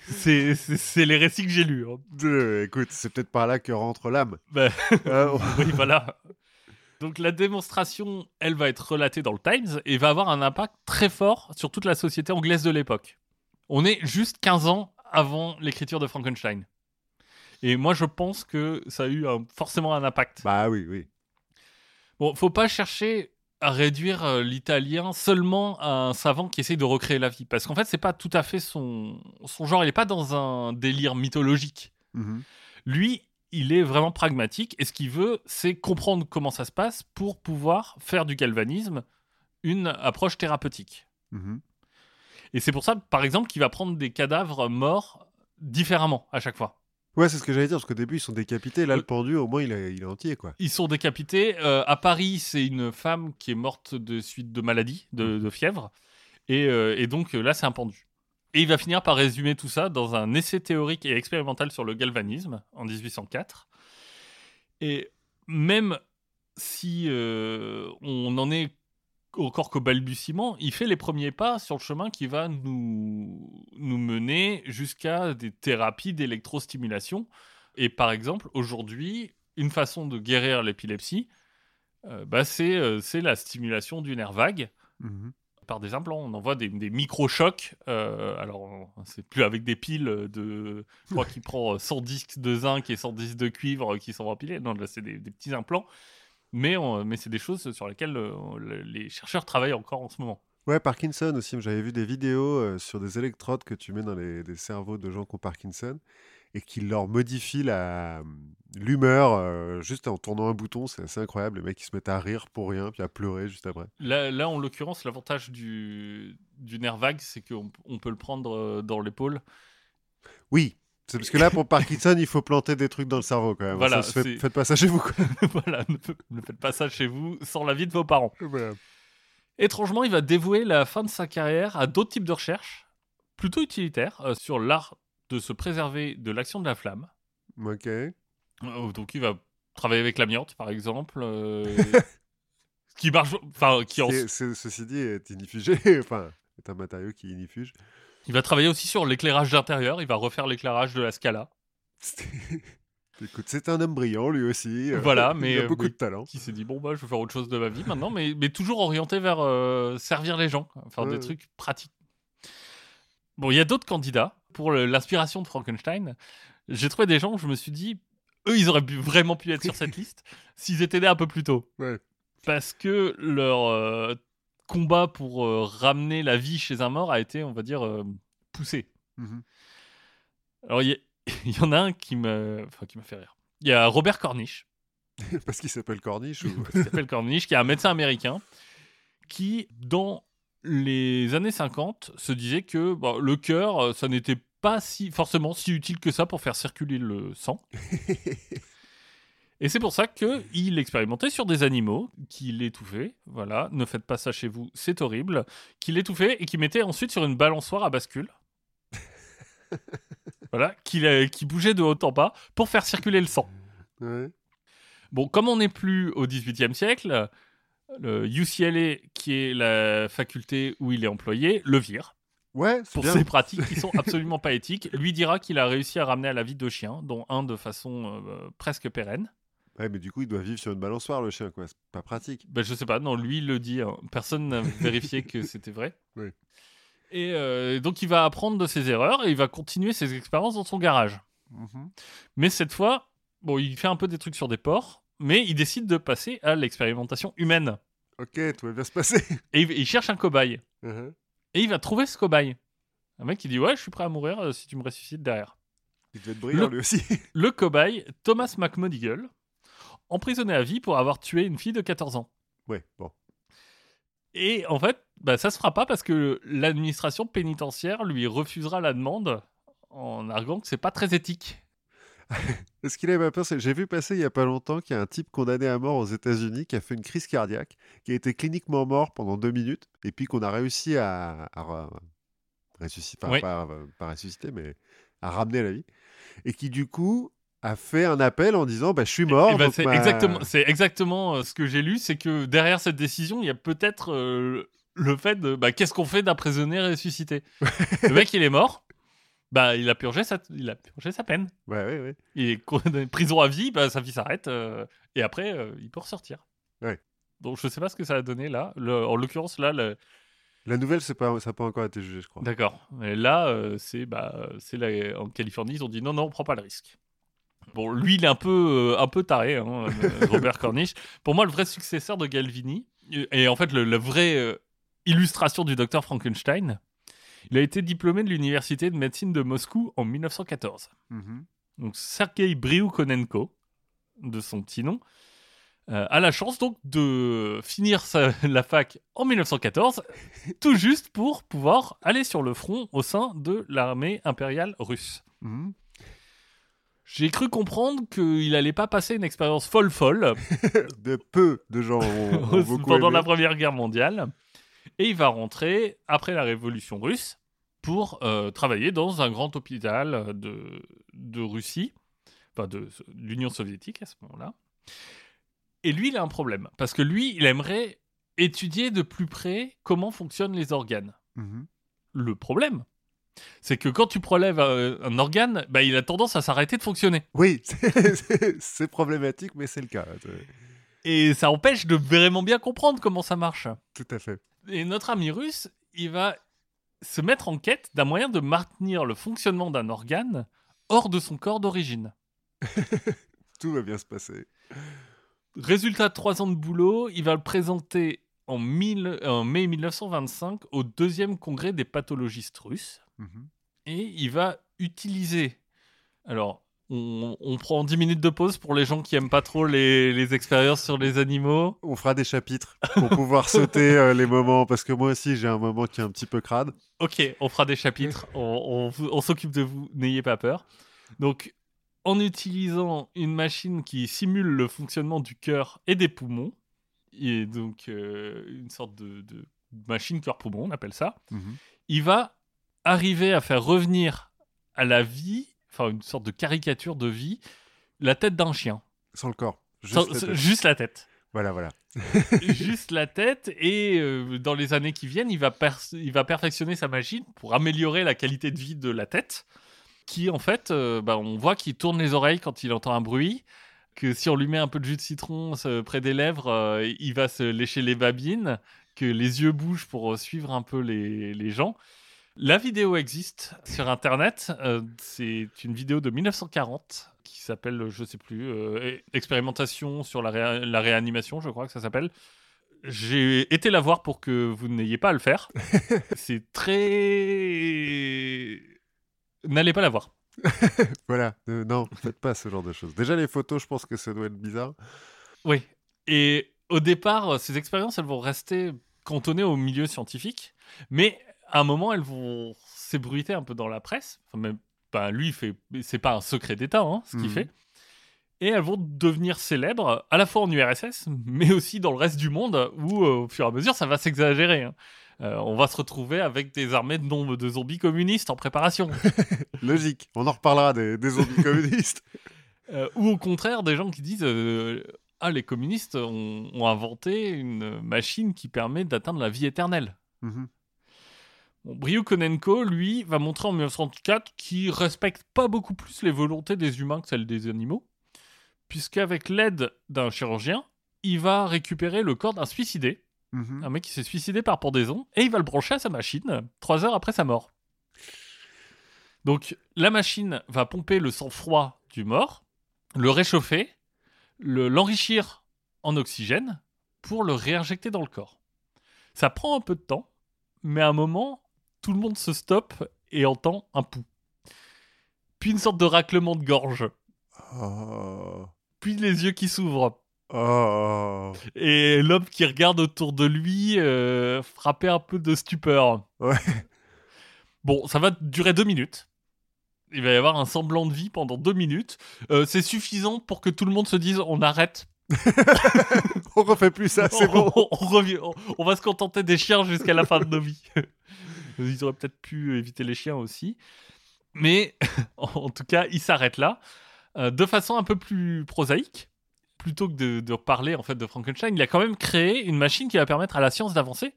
c'est- les récits que j'ai lus. hein. Euh, écoute, c'est peut-être par là que rentre l'âme. Bah, Euh, on- oui, voilà. Donc la démonstration, elle va être relatée dans le Times et va avoir un impact très fort sur toute la société anglaise de l'époque. On est juste 15 ans avant l'écriture de Frankenstein. Et moi, je pense que ça a eu un- forcément un impact. Bah oui, oui. Bon, faut pas chercher à réduire euh, l'italien seulement à un savant qui essaye de recréer la vie. Parce qu'en fait, c'est pas tout à fait son, son genre. Il est pas dans un délire mythologique. Mhm. Lui, il est vraiment pragmatique et ce qu'il veut, c'est comprendre comment ça se passe pour pouvoir faire du galvanisme une approche thérapeutique. Mhm. Et c'est pour ça, par exemple, qu'il va prendre des cadavres morts différemment à chaque fois. Ouais, c'est ce que j'allais dire, parce qu'au début, ils sont décapités. Là, Euh, le pendu, au moins, il est, il est entier, quoi. Ils sont décapités. Euh, à Paris, c'est une femme qui est morte de suite de maladie, de, de fièvre. Et, euh, et donc euh, là, c'est un pendu. Et il va finir par résumer tout ça dans un essai théorique et expérimental sur le galvanisme en 1804. Et même si euh, on en est encore qu'au balbutiement, il fait les premiers pas sur le chemin qui va nous, nous mener jusqu'à des thérapies d'électrostimulation. Et par exemple, aujourd'hui, une façon de guérir l'épilepsie, euh, bah, c'est euh, c'est la stimulation du nerf vague Mhm. Par des implants. On envoie des, des micro-chocs. euh, alors, c'est plus avec des piles de. Je crois qu'il prend euh, 100 disques de zinc et 100 disques de cuivre qui sont empilés. Non, là, c'est des, petits implants. Mais, on- mais c'est des choses sur lesquelles euh, le- les chercheurs travaillent encore en ce moment. Ouais, Parkinson aussi. J'avais vu des vidéos euh, sur des électrodes que tu mets dans les, des cerveaux de gens qui ont Parkinson et qui leur modifient la- l'humeur euh, juste en tournant un bouton. C'est assez incroyable. Les mecs, ils se mettent à rire pour rien, puis à pleurer juste après. Là, là en l'occurrence, l'avantage du, du nerf vague, c'est qu'on on peut le prendre euh, dans l'épaule. Oui. C'est parce que là, pour Parkinson, il faut planter des trucs dans le cerveau quand même. Voilà, Ça fait- faites pas ça chez vous. Quoi. voilà, ne, ne faites pas ça chez vous sans l'avis de vos parents. Voilà. Étrangement, il va dévouer la fin de sa carrière à d'autres types de recherches, plutôt utilitaires, euh, sur l'art de se préserver de l'action de la flamme. Ok. Euh, donc, il va travailler avec l'amiante, par exemple. euh, qui marche. Enfin, qui en- ceci dit, est inifugé. enfin, est un matériau qui inifuge. Il va travailler aussi sur l'éclairage d'intérieur. Il va refaire l'éclairage de la Scala. Écoute, c'est un homme brillant lui aussi. euh, Voilà, mais, il a beaucoup de talent. Qui s'est dit, bon, bah, je vais faire autre chose de ma vie maintenant, mais, mais toujours orienté vers euh, servir les gens, faire Ouais, des trucs pratiques. Bon, il y a d'autres candidats pour l'inspiration de Frankenstein. J'ai trouvé des gens où je me suis dit, eux, ils auraient pu- vraiment pu être sur cette liste s'ils étaient nés un peu plus tôt. Ouais. Parce que leur euh, combat pour euh, ramener la vie chez un mort a été, on va dire, euh, poussé. Mhm. Alors, il y, il en a un qui me, enfin, qui m'a fait rire. Il y a Robert Cornish, Parce qu'il s'appelle Corniche ou... qui s'appelle Cornish, qui est un médecin américain, qui, dans les années 50, se disait que bah, le cœur, euh, ça n'était pas si, forcément si utile que ça pour faire circuler le sang. Et c'est pour ça qu'il expérimentait sur des animaux, qu'il étouffait, voilà, ne faites pas ça chez vous, c'est horrible, qu'il étouffait et qu'il mettait ensuite sur une balançoire à bascule. voilà, qu'il euh, qui bougeait de haut en bas pour faire circuler le sang. Ouais. Bon, comme on n'est plus au XVIIIe siècle, le UCLA, qui est la faculté où il est employé, le vire Ouais, pour bien. ses pratiques qui sont absolument pas éthiques. Lui dira qu'il a réussi à ramener à la vie deux chiens, dont un de façon euh, presque pérenne. Ouais, mais du coup, il doit vivre sur une balançoire, le chien, quoi. C'est pas pratique. Ben, je sais pas, non, lui il le dit. hein. Personne n'a vérifié que c'était vrai. Oui. Et euh, donc il va apprendre de ses erreurs et il va continuer ses expériences dans son garage. Mhm. Mais cette fois, bon, il fait un peu des trucs sur des porcs, mais il décide de passer à l'expérimentation humaine. Ok, tout va bien se passer. Et il, il cherche un cobaye. Mhm. Et il va trouver ce cobaye. Un mec qui dit Ouais, je suis prêt à mourir euh, si tu me ressuscites derrière. Il devait être brillant, Le- lui aussi. Le cobaye, Thomas McModigle, emprisonné à vie pour avoir tué une fille de 14 ans. ouais, bon. Et en fait, bah, ça se fera pas parce que l'administration pénitentiaire lui refusera la demande en arguant que c'est pas très éthique. Est-ce qu'il avait pas peur c'est- J'ai vu passer il y a pas longtemps qu'il y a un type condamné à mort aux États-Unis qui a fait une crise cardiaque, qui a été cliniquement mort pendant deux minutes, et puis qu'on a réussi à, à, enfin, Oui. pas, euh, pas ressuscité, mais à ramener à la vie, et qui du coup a fait un appel en disant bah, je suis mort. Eh ben, donc c'est ma- exactement, c'est exactement euh, ce que j'ai lu, c'est que derrière cette décision, il y a peut-être euh, le fait de bah, qu'est-ce qu'on fait d'un prisonnier ressuscité? le mec, il est mort, bah il a purgé sa, il a purgé sa peine. Ouais, ouais, ouais. Il est condamné- prison à vie, bah, sa vie s'arrête euh, et après euh, il peut ressortir. Ouais. Donc je sais pas ce que ça a donné là. Le- en l'occurrence là, le- La nouvelle, c'est pas, ça n'a pas encore été jugé, je crois. d'accord. Et là, euh, c'est bah c'est la- en Californie, ils ont dit non non, on prend pas le risque. Bon, lui, il est un peu, euh, un peu taré, hein, euh, Robert Cornish. Pour moi, le vrai successeur de Galvini, et en fait, le, la vraie euh, illustration du docteur Frankenstein, il a été diplômé de l'université de médecine de Moscou en 1914. Mhm. Donc, Sergei Brioukonenko, de son petit nom, euh, a la chance donc de finir sa- la fac en 1914, tout juste pour pouvoir aller sur le front au sein de l'armée impériale russe. Mhm. J'ai cru comprendre qu'il allait pas passer une expérience folle folle de peu de gens ont, ont beaucoup pendant aimé. la Première Guerre mondiale. Et il va rentrer après la Révolution russe pour euh, travailler dans un grand hôpital de, de Russie, enfin de, de l'Union soviétique à ce moment-là. Et lui, il a un problème. Parce que lui, il aimerait étudier de plus près comment fonctionnent les organes. Mhm. Le problème, c'est que quand tu prélèves euh, un organe, bah, il a tendance à s'arrêter de fonctionner. Oui, c'est- problématique, mais c'est le cas. C'est- Et ça empêche de vraiment bien comprendre comment ça marche. Tout à fait. Et notre ami russe, il va se mettre en quête d'un moyen de maintenir le fonctionnement d'un organe hors de son corps d'origine. Tout va bien se passer. Résultat de trois ans de boulot, il va le présenter en, mille- en mai 1925 au deuxième congrès des pathologistes russes. Mhm. Et il va utiliser... Alors, on, on prend 10 minutes de pause pour les gens qui aiment pas trop les, les expériences sur les animaux. On fera des chapitres pour pouvoir sauter euh, les moments, parce que moi aussi j'ai un moment qui est un petit peu crade. Ok, on fera des chapitres, on, on vous- on s'occupe de vous, n'ayez pas peur. Donc, en utilisant une machine qui simule le fonctionnement du cœur et des poumons, et donc euh, une sorte de, de machine cœur-poumon, on appelle ça, Mhm. il va arriver à faire revenir à la vie, enfin une sorte de caricature de vie, la tête d'un chien. Sans le corps. Juste Sans- la tête. juste la tête. Voilà, voilà. juste la tête et euh, dans les années qui viennent, il va, pers- il va perfectionner sa machine pour améliorer la qualité de vie de la tête, qui en fait, euh, bah, on voit qu'il tourne les oreilles quand il entend un bruit, que si on lui met un peu de jus de citron euh, près des lèvres, il va se lécher les babines, que les yeux bougent pour suivre un peu les, les gens. La vidéo existe sur Internet. euh, c'est une vidéo de 1940 qui s'appelle, je sais plus, euh, Expérimentation sur la, réa- la réanimation, je crois que ça s'appelle. J'ai été la voir pour que vous n'ayez pas à le faire. c'est très. N'allez pas la voir. Voilà. Euh, non, faites pas ce genre de choses. Déjà, les photos, je pense que ça doit être bizarre. Oui. Et au départ, ces expériences, elles vont rester cantonnées au milieu scientifique, mais à un moment, elles vont s'ébruiter un peu dans la presse. Enfin, même, ben, lui, fait, c'est pas un secret d'État, hein, ce qu'il Mhm. fait. Et elles vont devenir célèbres, à la fois en URSS, mais aussi dans le reste du monde, où euh, au fur et à mesure, ça va s'exagérer. hein. Euh, on va se retrouver avec des armées de nombres de zombies communistes en préparation. Logique. On en reparlera des, des zombies communistes. Euh, ou au contraire, des gens qui disent euh, Ah, les communistes ont, ont inventé une machine qui permet d'atteindre la vie éternelle. Mhm. Bon, Brioukonenko, lui, va montrer en 1934 qu'il respecte pas beaucoup plus les volontés des humains que celles des animaux, puisqu'avec l'aide d'un chirurgien, il va récupérer le corps d'un suicidé, Mhm. un mec qui s'est suicidé par pendaison, et il va le brancher à sa machine trois heures après sa mort. Donc la machine va pomper le sang froid du mort, le réchauffer, le- l'enrichir en oxygène pour le réinjecter dans le corps. Ça prend un peu de temps, mais à un moment, tout le monde se stoppe et entend un pouls. Puis une sorte de raclement de gorge. Oh. Puis les yeux qui s'ouvrent. Oh. Et l'homme qui regarde autour de lui, euh, frappé un peu de stupeur. Ouais. Bon, ça va durer deux minutes. Il va y avoir un semblant de vie pendant deux minutes. Euh, c'est suffisant pour que tout le monde se dise on arrête. On refait plus ça, c'est bon. on, on revient- on- on va se contenter des chiens jusqu'à la fin de nos vies. Ils auraient peut-être pu éviter les chiens aussi. Mais en tout cas, il s'arrête là, euh, de façon un peu plus prosaïque. Plutôt que de, de parler en fait de Frankenstein, il a quand même créé une machine qui va permettre à la science d'avancer,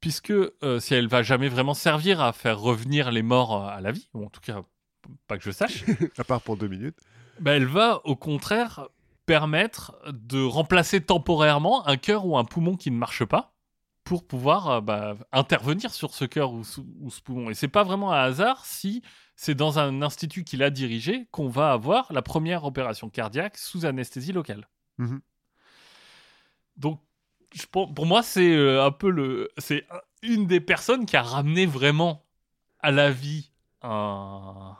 puisque euh, si elle va jamais vraiment servir à faire revenir les morts à la vie, ou en tout cas pas que je sache, À part pour deux minutes. bah, elle va au contraire permettre de remplacer temporairement un cœur ou un poumon qui ne marche pas pour pouvoir euh, bah, intervenir sur ce cœur ou, ce- ou ce poumon. Et c'est pas vraiment un hasard si c'est dans un institut qu'il a dirigé qu'on va avoir la première opération cardiaque sous anesthésie locale. Mhm. Donc, je pour moi, c'est euh, un peu le, c'est un- une des personnes qui a ramené vraiment à la vie un,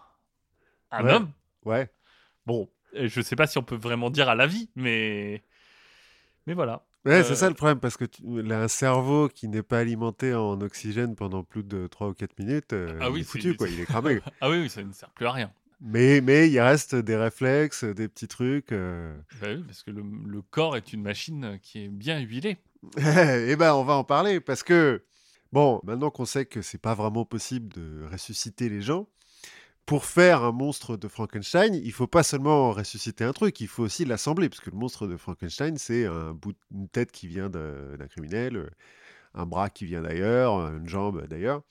un Ouais. homme. Ouais. Bon, je sais pas si on peut vraiment dire à la vie, mais mais voilà. Ouais, Euh, c'est ça le problème, parce que tu a un cerveau qui n'est pas alimenté en oxygène pendant plus de 3 ou 4 minutes. euh, Ah oui, est foutu, quoi. Il est cramé. Ah oui, oui, ça ne sert plus à rien. mais, mais il reste des réflexes, des petits trucs. euh. Bah oui, parce que le, le corps est une machine qui est bien huilée. Eh ben, on va en parler, parce que, bon, maintenant qu'on sait que c'est pas vraiment possible de ressusciter les gens, pour faire un monstre de Frankenstein, il faut pas seulement ressusciter un truc, il faut aussi l'assembler, parce que le monstre de Frankenstein, c'est un bout, une tête qui vient d'un criminel, un bras qui vient d'ailleurs, une jambe d'ailleurs.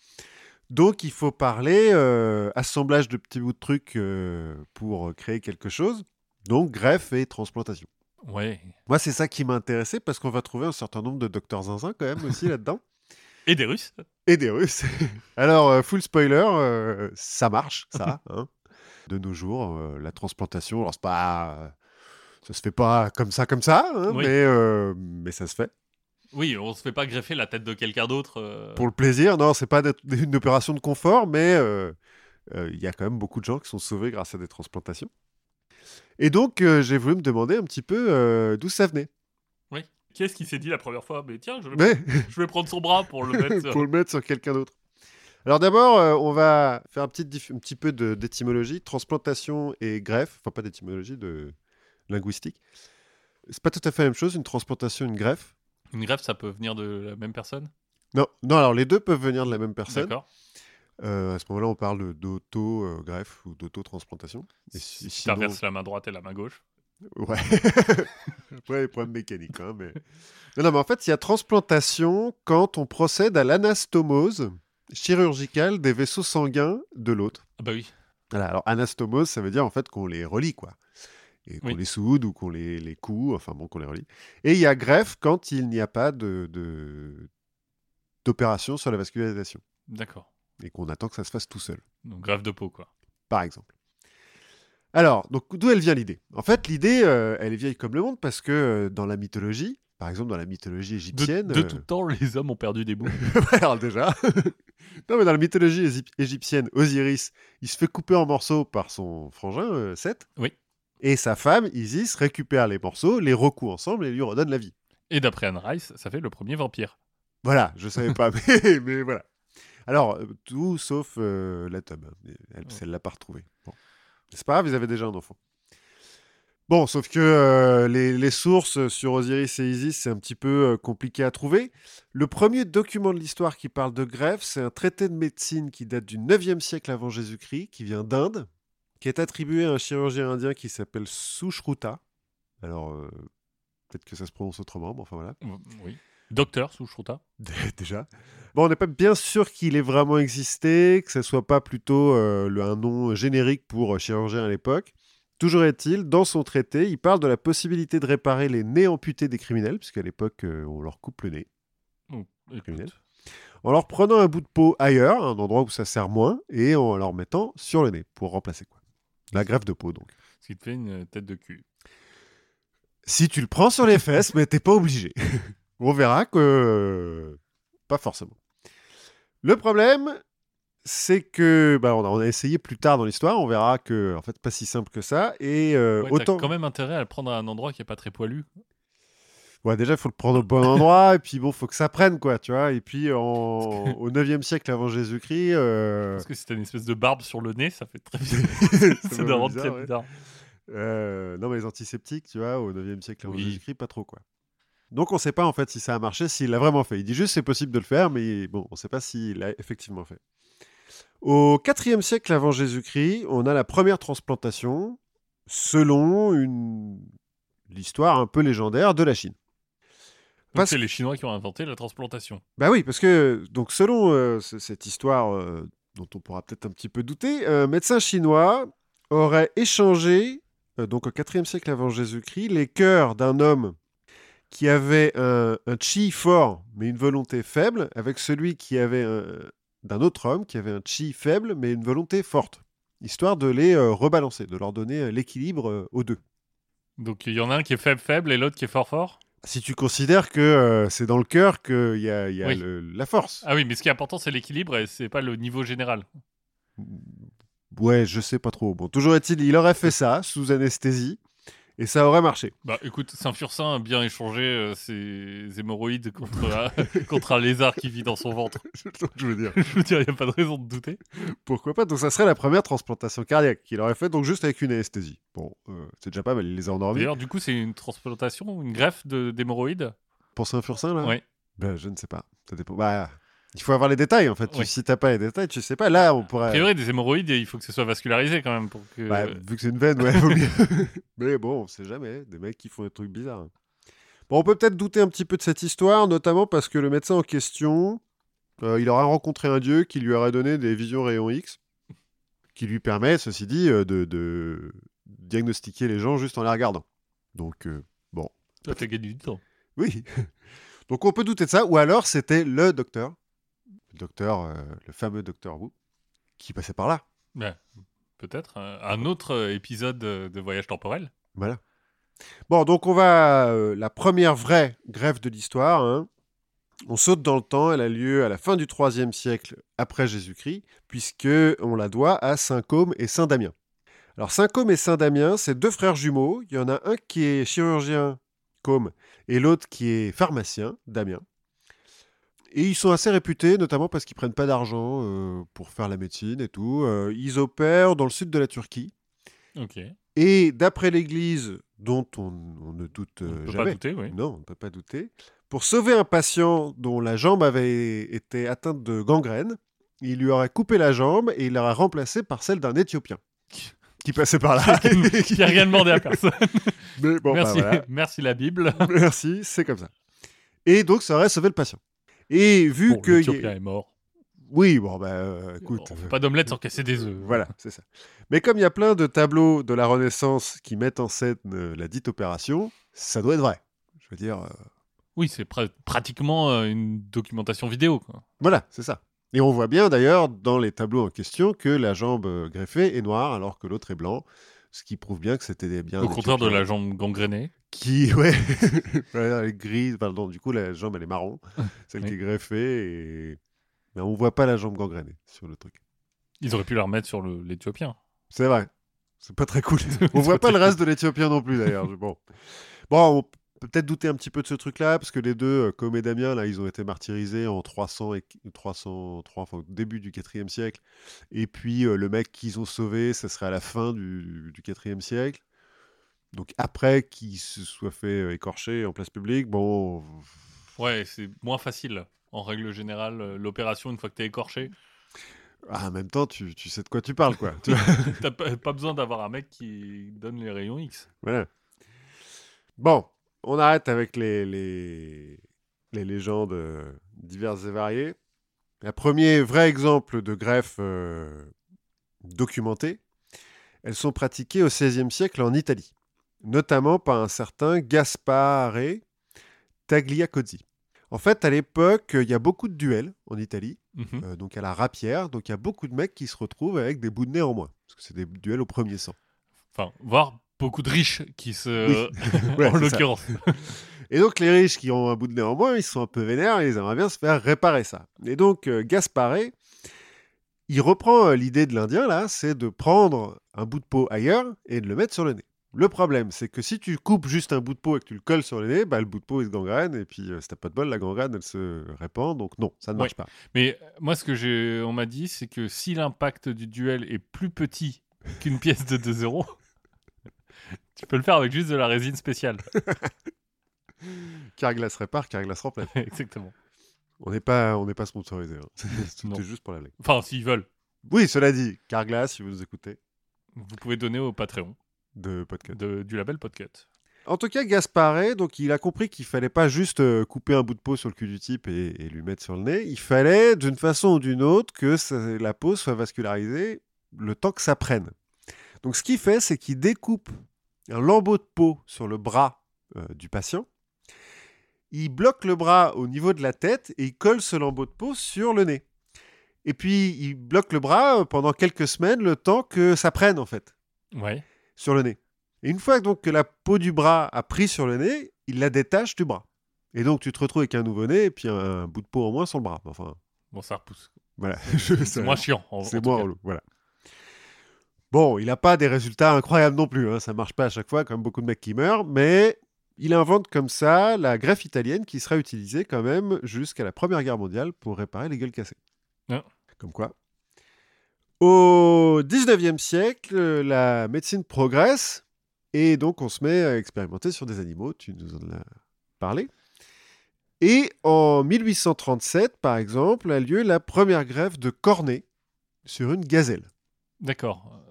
Donc il faut parler euh, assemblage de petits bouts de trucs euh, pour créer quelque chose, donc greffe et transplantation. Ouais. Moi, c'est ça qui m'a intéressé, parce qu'on va trouver un certain nombre de docteurs zinzin quand même aussi là-dedans. Et des Russes. Et des Russes. Alors, euh, full spoiler, euh, ça marche, ça. hein. De nos jours, euh, la transplantation, alors c'est pas, ça se fait pas comme ça, comme ça, hein, Oui. mais, euh, mais ça se fait. Oui, on se fait pas greffer la tête de quelqu'un d'autre. Pour le plaisir, non, c'est pas une opération de confort, mais il y a quand même beaucoup de gens qui sont sauvés grâce à des transplantations. Et donc, j'ai voulu me demander un petit peu d'où ça venait. Oui. Qui s'est dit la première fois? Mais tiens, je vais, Mais je vais prendre son bras pour le mettre. pour le mettre sur quelqu'un d'autre. Alors d'abord, euh, on va faire un petit, un petit peu de- d'étymologie, transplantation et greffe, enfin pas d'étymologie, de linguistique. C'est pas tout à fait la même chose, une transplantation, une greffe. Une greffe, ça peut venir de la même personne? Non, non, alors les deux peuvent venir de la même personne. D'accord. Euh, à ce moment-là, on parle d'auto-greffe ou d'auto-transplantation. Si si- tu sinon- la main droite et la main gauche. Ouais. Après, les problèmes mécaniques, hein, mais... Non, non, mais en fait, il y a transplantation quand on procède à l'anastomose chirurgicale des vaisseaux sanguins de l'autre. Ah bah oui. Voilà, alors anastomose, ça veut dire en fait qu'on les relie, quoi. Et qu'on Oui. les soude ou qu'on les, les coud, enfin bon, qu'on les relie. Et il y a greffe quand il n'y a pas de, de- d'opération sur la vascularisation. D'accord. Et qu'on attend que ça se fasse tout seul, Donc greffe de peau, quoi. par exemple. Alors, donc d'où elle vient l'idée? En fait, l'idée, euh, elle est vieille comme le monde parce que euh, dans la mythologie, par exemple dans la mythologie égyptienne... de euh, tout temps, les hommes ont perdu des bouts. Alors déjà. non, mais dans la mythologie égyp- égyptienne, Osiris, il se fait couper en morceaux par son frangin, Seth. Oui. Et sa femme, Isis, récupère les morceaux, les recoue ensemble et lui redonne la vie. Et d'après Anne Rice, ça fait le premier vampire. Voilà, je savais pas, mais, mais voilà. Alors, tout sauf euh, la tome. Elle, Ouais. elle l'a pas retrouvé. Bon. C'est pas grave, ils avaient déjà un enfant. Bon, sauf que euh, les, sources sur Osiris et Isis, c'est un petit peu euh, compliqué à trouver. Le premier document de l'histoire qui parle de greffe, c'est un traité de médecine qui date du 9e siècle avant Jésus-Christ, qui vient d'Inde, qui est attribué à un chirurgien indien qui s'appelle Sushruta. Alors, euh, peut-être que ça se prononce autrement, mais enfin voilà. Oui. Docteur Sushruta. Déjà. Bon, on n'est pas bien sûr qu'il ait vraiment existé, que ce soit pas plutôt euh, le- un nom générique pour euh, chirurgien à l'époque. Toujours est-il, dans son traité, il parle de la possibilité de réparer les nez amputés des criminels, puisqu'à l'époque, euh, on leur coupe le nez, Oh, en leur prenant un bout de peau ailleurs, un endroit où ça sert moins, et en leur mettant sur le nez, pour remplacer quoi. La greffe de peau, donc. Ce qui te fait une tête de cul. Si tu le prends sur les fesses, mais t'es pas obligé. On verra que pas forcément. Le problème, c'est que bah, on, a, on a essayé plus tard dans l'histoire. On verra que en fait pas si simple que ça. Et euh, Ouais, autant, quand même intérêt à le prendre à un endroit qui est pas très poilu. ouais, déjà il faut le prendre au bon endroit. Et puis bon, faut que ça prenne quoi, tu vois. Et puis en- au 9e siècle avant Jésus-Christ. euh, Parce que si t'as une espèce de barbe sur le nez, ça fait très Ça C'est de rendre bizarre, très ouais. bizarre. Euh, non, mais les antiseptiques, tu vois, au 9e siècle avant Oui. Jésus-Christ, pas trop, quoi. Donc on ne sait pas en fait si ça a marché, s'il l'a vraiment fait. Il dit juste c'est possible de le faire, mais bon, on ne sait pas s'il l'a effectivement fait. Au IVe siècle avant Jésus-Christ, on a la première transplantation selon une l'histoire un peu légendaire de la Chine. Parce- c'est les Chinois qui ont inventé la transplantation. Bah oui, parce que donc selon euh, cette histoire euh, dont on pourra peut-être un petit peu douter, un médecin chinois aurait échangé euh, donc au IVe siècle avant Jésus-Christ les cœurs d'un homme qui avait un, un chi fort mais une volonté faible avec celui qui avait un- d'un autre homme qui avait un chi faible mais une volonté forte, histoire de les euh, rebalancer, de leur donner euh, l'équilibre euh, aux deux. Donc il y en a un qui est faible faible et l'autre qui est fort fort? Si tu considères que euh, c'est dans le cœur qu'il y a, y a Oui. le- la force. Ah oui, mais ce qui est important c'est l'équilibre et c'est pas le niveau général. Ouais, je sais pas trop. Bon, toujours est-il, il aurait fait ça sous anesthésie et ça aurait marché. Bah écoute, Saint-Fursin a bien échangé euh, ses hémorroïdes contre, un- contre un lézard qui vit dans son ventre. je veux dire. Je veux dire, il n'y a pas de raison de douter. Pourquoi pas? Donc ça serait la première transplantation cardiaque qu'il aurait fait, donc juste avec une anesthésie. Bon, euh, c'est déjà pas mal, il les a endormis. D'ailleurs, du coup, c'est une transplantation, une greffe de- d'hémorroïdes? Pour Saint-Fursin, là? Oui. Ben, je ne sais pas. Ça dépend. Bah, il faut avoir les détails, en fait. Tu- Oui. Si t'as pas les détails, tu sais pas. Là, on A pourrait... priori, des hémorroïdes, il faut que ce soit vascularisé quand même. Pour que... Bah, vu que c'est une veine, ouais, vaut mieux. Mais bon, on sait jamais. Des mecs qui font des trucs bizarres. Bon, on peut peut-être douter un petit peu de cette histoire, notamment parce que le médecin en question, euh, il aurait rencontré un dieu qui lui aurait donné des visions rayons X, qui lui permet, ceci dit, euh, de, de diagnostiquer les gens juste en les regardant. Donc, euh, Ça fait gagner du temps. oui. Donc, on peut douter de ça. Ou alors, c'était le docteur, le docteur, euh, le fameux docteur Wu, qui passait par là. Ouais, Peut-être euh, un autre euh, épisode de voyage temporel. Voilà. Bon, donc on va euh, la première vraie grève de l'histoire. hein. On saute dans le temps. Elle a lieu à la fin du IIIe siècle après Jésus-Christ, puisque on la doit à Saint Côme et Saint Damien. Alors Saint Côme et Saint Damien, c'est deux frères jumeaux. Il y en a un qui est chirurgien, Côme, et l'autre qui est pharmacien, Damien. Et ils sont assez réputés, notamment parce qu'ils prennent pas d'argent euh, pour faire la médecine et tout. Euh, ils opèrent dans le sud de la Turquie. Ok. Et d'après l'Église, dont on, on ne doute euh, jamais, pas douter, oui. non, on ne peut pas douter, pour sauver un patient dont la jambe avait été atteinte de gangrène, il lui aurait coupé la jambe et il l'aurait remplacée par celle d'un Éthiopien qui passait par là. Qui a rien demandé à personne. Mais bon, bah merci, voilà. merci la Bible. Merci, c'est comme ça. Et donc, ça aurait sauvé le patient. Et vu Bon, que... l'Éthiopien est mort. Oui, bon, bah, euh, écoute... On fait pas d'omelette sans casser des œufs. Voilà, c'est ça. Mais comme il y a plein de tableaux de la Renaissance qui mettent en scène euh, la dite opération, ça doit être vrai. Je veux dire, euh, Oui, c'est pra- pratiquement euh, une documentation vidéo. Quoi. voilà, c'est ça. Et on voit bien d'ailleurs dans les tableaux en question que la jambe euh, greffée est noire alors que l'autre est blanc, ce qui prouve bien que c'était bien. Au contraire de la jambe gangrénée. Qui, ouais, elle est grise, pardon, du coup la jambe elle est marron, celle Oui. qui est greffée, et... mais on voit pas la jambe gangrénée sur le truc. Ils auraient pu la remettre sur l'Éthiopien. C'est vrai. C'est pas très cool. On voit pas le reste de l'Éthiopien non plus d'ailleurs. Bon. bon, on peut peut-être douter un petit peu de ce truc-là parce que les deux, euh, comme et Damien, là, ils ont été martyrisés en 300 et 303, enfin au début du 4e siècle. Et puis euh, le mec qu'ils ont sauvé, ça serait à la fin du, du 4e siècle. Donc après qu'il se soit fait euh, écorcher en place publique, bon, Ouais, c'est moins facile. En règle générale, euh, l'opération, une fois que t'es écorché, ah, en même temps, tu, tu sais de quoi tu parles, quoi. T'as pas pas besoin d'avoir un mec qui donne les rayons X. Voilà. Bon, on arrête avec les, les, les légendes euh, diverses et variées. Un premier vrai exemple de greffe euh, documentée, elles sont pratiquées au XVIe siècle en Italie, notamment par un certain Gaspare Tagliacozzi. En fait, à l'époque, il y a beaucoup de duels en Italie, Mhm. euh, donc à la rapière, donc il y a beaucoup de mecs qui se retrouvent avec des bouts de nez en moins, parce que c'est des duels au premier sang. Enfin, voire beaucoup de riches qui se. Ouais, en l'occurrence. Et donc les riches qui ont un bout de nez en moins, ils sont un peu vénères et ils aimeraient bien se faire réparer ça. Et donc euh, Gaspare, il reprend euh, l'idée de l'Indien là, c'est de prendre un bout de peau ailleurs et de le mettre sur le nez. Le problème, c'est que si tu coupes juste un bout de peau et que tu le colles sur le nez, bah, le bout de peau il se gangrène et puis euh, si t'as pas de bol, la gangrène elle se répand. Donc non, ça ne marche pas. Mais euh, moi, ce que j'ai, on m'a dit, c'est que si l'impact du duel est plus petit qu'une pièce de 2 euros, tu peux le faire avec juste de la résine spéciale. Carglass répare, Carglass remplace. Exactement. On n'est pas, on n'est pas sponsorisé. hein. C'était juste pour la blague. Enfin, s'ils veulent, Oui, cela dit, Carglass, si vous nous écoutez, vous pouvez donner au Patreon de podcast. de- du label Podcut. En tout cas, Gasparet, donc il a compris qu'il fallait pas juste euh, couper un bout de peau sur le cul du type et, et lui mettre sur le nez. Il fallait, d'une façon ou d'une autre, que ça- la peau soit vascularisée le temps que ça prenne. Donc, ce qu'il fait, c'est qu'il découpe un lambeau de peau sur le bras euh, du patient. Il bloque le bras au niveau de la tête et il colle ce lambeau de peau sur le nez. Et puis, il bloque le bras euh, pendant quelques semaines, le temps que ça prenne, en fait Ouais. sur le nez. Et une fois donc que la peau du bras a pris sur le nez, il la détache du bras. Et donc tu te retrouves avec un nouveau-né et puis un, un bout de peau en moins sur le bras. Enfin, Bon, ça repousse. voilà. C'est moins chiant. C'est moins relou. Voilà. Bon, il n'a pas des résultats incroyables non plus. Hein. Ça marche pas à chaque fois, comme beaucoup de mecs qui meurent. Mais il invente comme ça la greffe italienne qui sera utilisée quand même jusqu'à la Première Guerre mondiale pour réparer les gueules cassées. Ah. Comme quoi. Au 19e siècle, la médecine progresse et donc on se met à expérimenter sur des animaux. Tu nous en as parlé. Et en 1837, par exemple, a lieu la première greffe de cornet sur une gazelle. D'accord.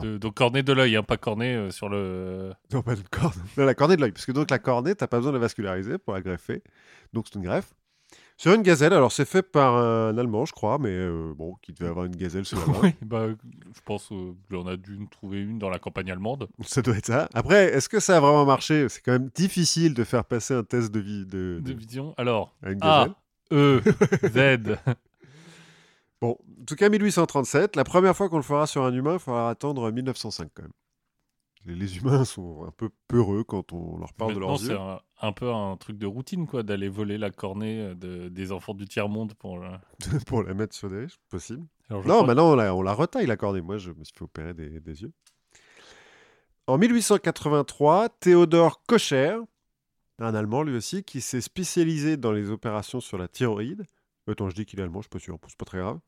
De- donc cornet de l'œil, hein, pas cornet euh, sur le. Non, pas de corne. Non, la cornée de l'œil. Parce que donc la cornée, t'as pas besoin de la vasculariser pour la greffer. Donc c'est une greffe. Sur une gazelle, alors c'est fait par un Allemand, je crois, mais euh, bon, qui devait avoir une gazelle sous la main. oui, bah, je pense qu'on a dû trouver une dans la campagne allemande. Ça doit être ça. Après, est-ce que ça a vraiment marché? C'est quand même difficile de faire passer un test de vie de, De de- vision. Alors, à une A, gazelle. E, Z. Bon, en tout cas, 1837, la première fois qu'on le fera sur un humain, il faudra attendre 1905 quand même. Les, les humains sont un peu peureux quand on leur parle de leurs c'est yeux. un, un peu un truc de routine, quoi, d'aller voler la cornée euh, de- des enfants du tiers-monde pour. la mettre sur des riches, possible. Alors, Non, crois- maintenant on la, on la retaille la cornée. Moi, je me suis fait opérer des, des yeux. En 1883, Théodore Kocher, un Allemand lui aussi, qui s'est spécialisé dans les opérations sur la thyroïde. Attends, je dis qu'il est allemand, je suis pas sûr, c'est pas très grave.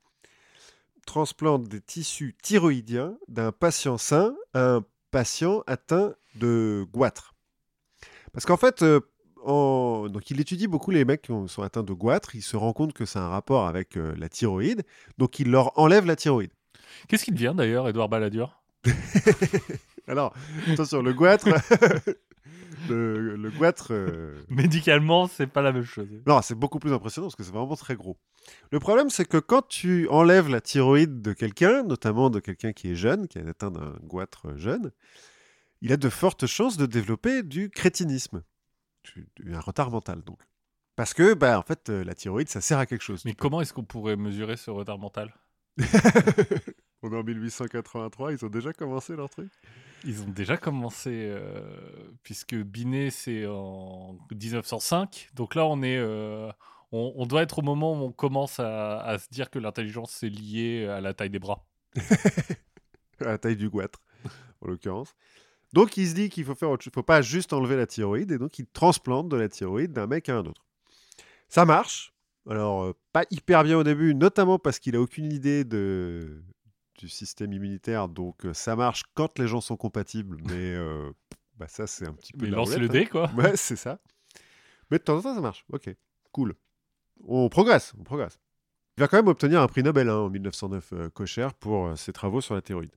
Transplante des tissus thyroïdiens d'un patient sain à un patient atteint de goitre. Parce qu'en fait, euh, en- donc il étudie beaucoup les mecs qui ont- sont atteints de goitre. Il se rend compte que c'est un rapport avec euh, la thyroïde. Donc il leur enlève la thyroïde. Qu'est-ce qu'il devient d'ailleurs, Edouard Balladur? Alors, attention, le goitre. le, le goitre. euh, Médicalement, c'est pas la même chose. Non, c'est beaucoup plus impressionnant parce que c'est vraiment très gros. Le problème, c'est que quand tu enlèves la thyroïde de quelqu'un, notamment de quelqu'un qui est jeune, qui est atteint d'un goitre jeune, il a de fortes chances de développer du crétinisme. Du- du- Un retard mental, donc. Parce que, bah, en fait, euh, la thyroïde, ça sert à quelque chose. Mais comment est-ce qu'on pourrait mesurer ce retard mental? On est en 1883, ils ont déjà commencé leur truc? Ils ont déjà commencé, euh, puisque Binet, c'est en 1905. Donc là, on est. euh, on, on doit être au moment où on commence à, à se dire que l'intelligence c'est lié à la taille des bras. à la taille du goitre, en l'occurrence. Donc il se dit qu'il faut faire autre chose. Il faut pas juste enlever la thyroïde, et donc il transplante de la thyroïde d'un mec à un autre. Ça marche. Alors, euh, pas hyper bien au début, notamment parce qu'il a aucune idée de... du système immunitaire, donc euh, ça marche quand les gens sont compatibles, mais euh, bah, ça c'est un petit peu... Mais le dé, quoi. hein. Ouais, c'est ça. Mais de temps en temps ça marche. Ok, cool. On progresse, on progresse. Il va quand même obtenir un prix Nobel hein, en 1909, euh, Kocher, pour euh, ses travaux sur la thyroïde.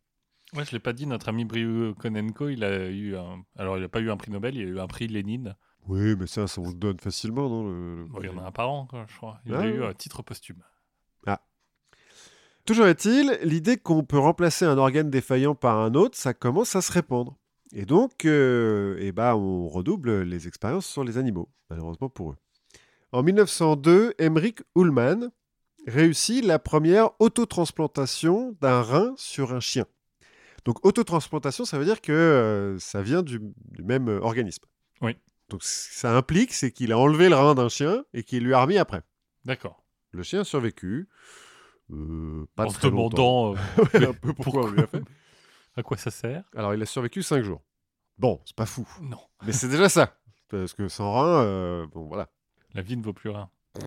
Ouais, je l'ai pas dit, notre ami Briou Konenko, il a eu un. Alors, il a pas eu un prix Nobel, il a eu un prix Lénine. Oui, mais ça, ça on le donne facilement, non le- le- Bon, il y en a un par an, quoi, je crois. Il Ah a eu un titre posthume. Toujours est-il, l'idée qu'on peut remplacer un organe défaillant par un autre, ça commence à se répandre. Et donc, euh, eh ben, on redouble les expériences sur les animaux, malheureusement pour eux. En 1902, Emmerich Ullmann réussit la première autotransplantation d'un rein sur un chien. Donc, autotransplantation, ça veut dire que euh, ça vient du, du même euh, organisme. Oui. Donc, ça implique, c'est qu'il a enlevé le rein d'un chien et qu'il lui a remis après. D'accord. Le chien a survécu. Euh, pas en se demandant euh, peu pourquoi on lui a fait. à quoi ça sert? Alors, il a survécu 5 jours. Bon, c'est pas fou. Non, Mais c'est déjà ça. Parce que sans rein, euh, bon, voilà. la vie ne vaut plus rien.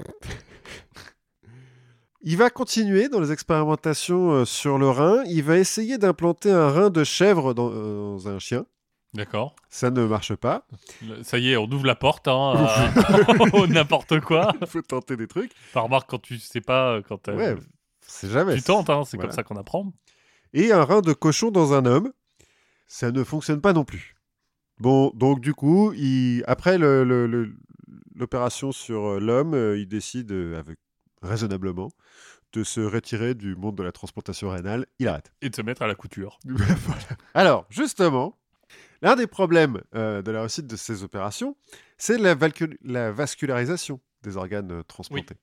Il va continuer dans les expérimentations euh, sur le rein. Il va essayer d'implanter un rein de chèvre dans, dans un chien. D'accord. Ça ne marche pas. Ça y est, on ouvre la porte, hein, à- n'importe quoi. Il faut tenter des trucs. Par remarque, quand tu sais pas, quand t'as- Ouais, c'est jamais. tu tentes, hein, c'est Voilà. comme ça qu'on apprend. Et un rein de cochon dans un homme, ça ne fonctionne pas non plus. Bon, donc du coup, il... après le- le- le- l'opération sur euh, l'homme, euh, il décide, euh, avec... raisonnablement, de se retirer du monde de la transplantation rénale. Il arrête. Et de se mettre à la couture. Voilà. Alors, justement, l'un des problèmes euh, de la réussite de ces opérations, c'est la, vascularisation des organes transplantés.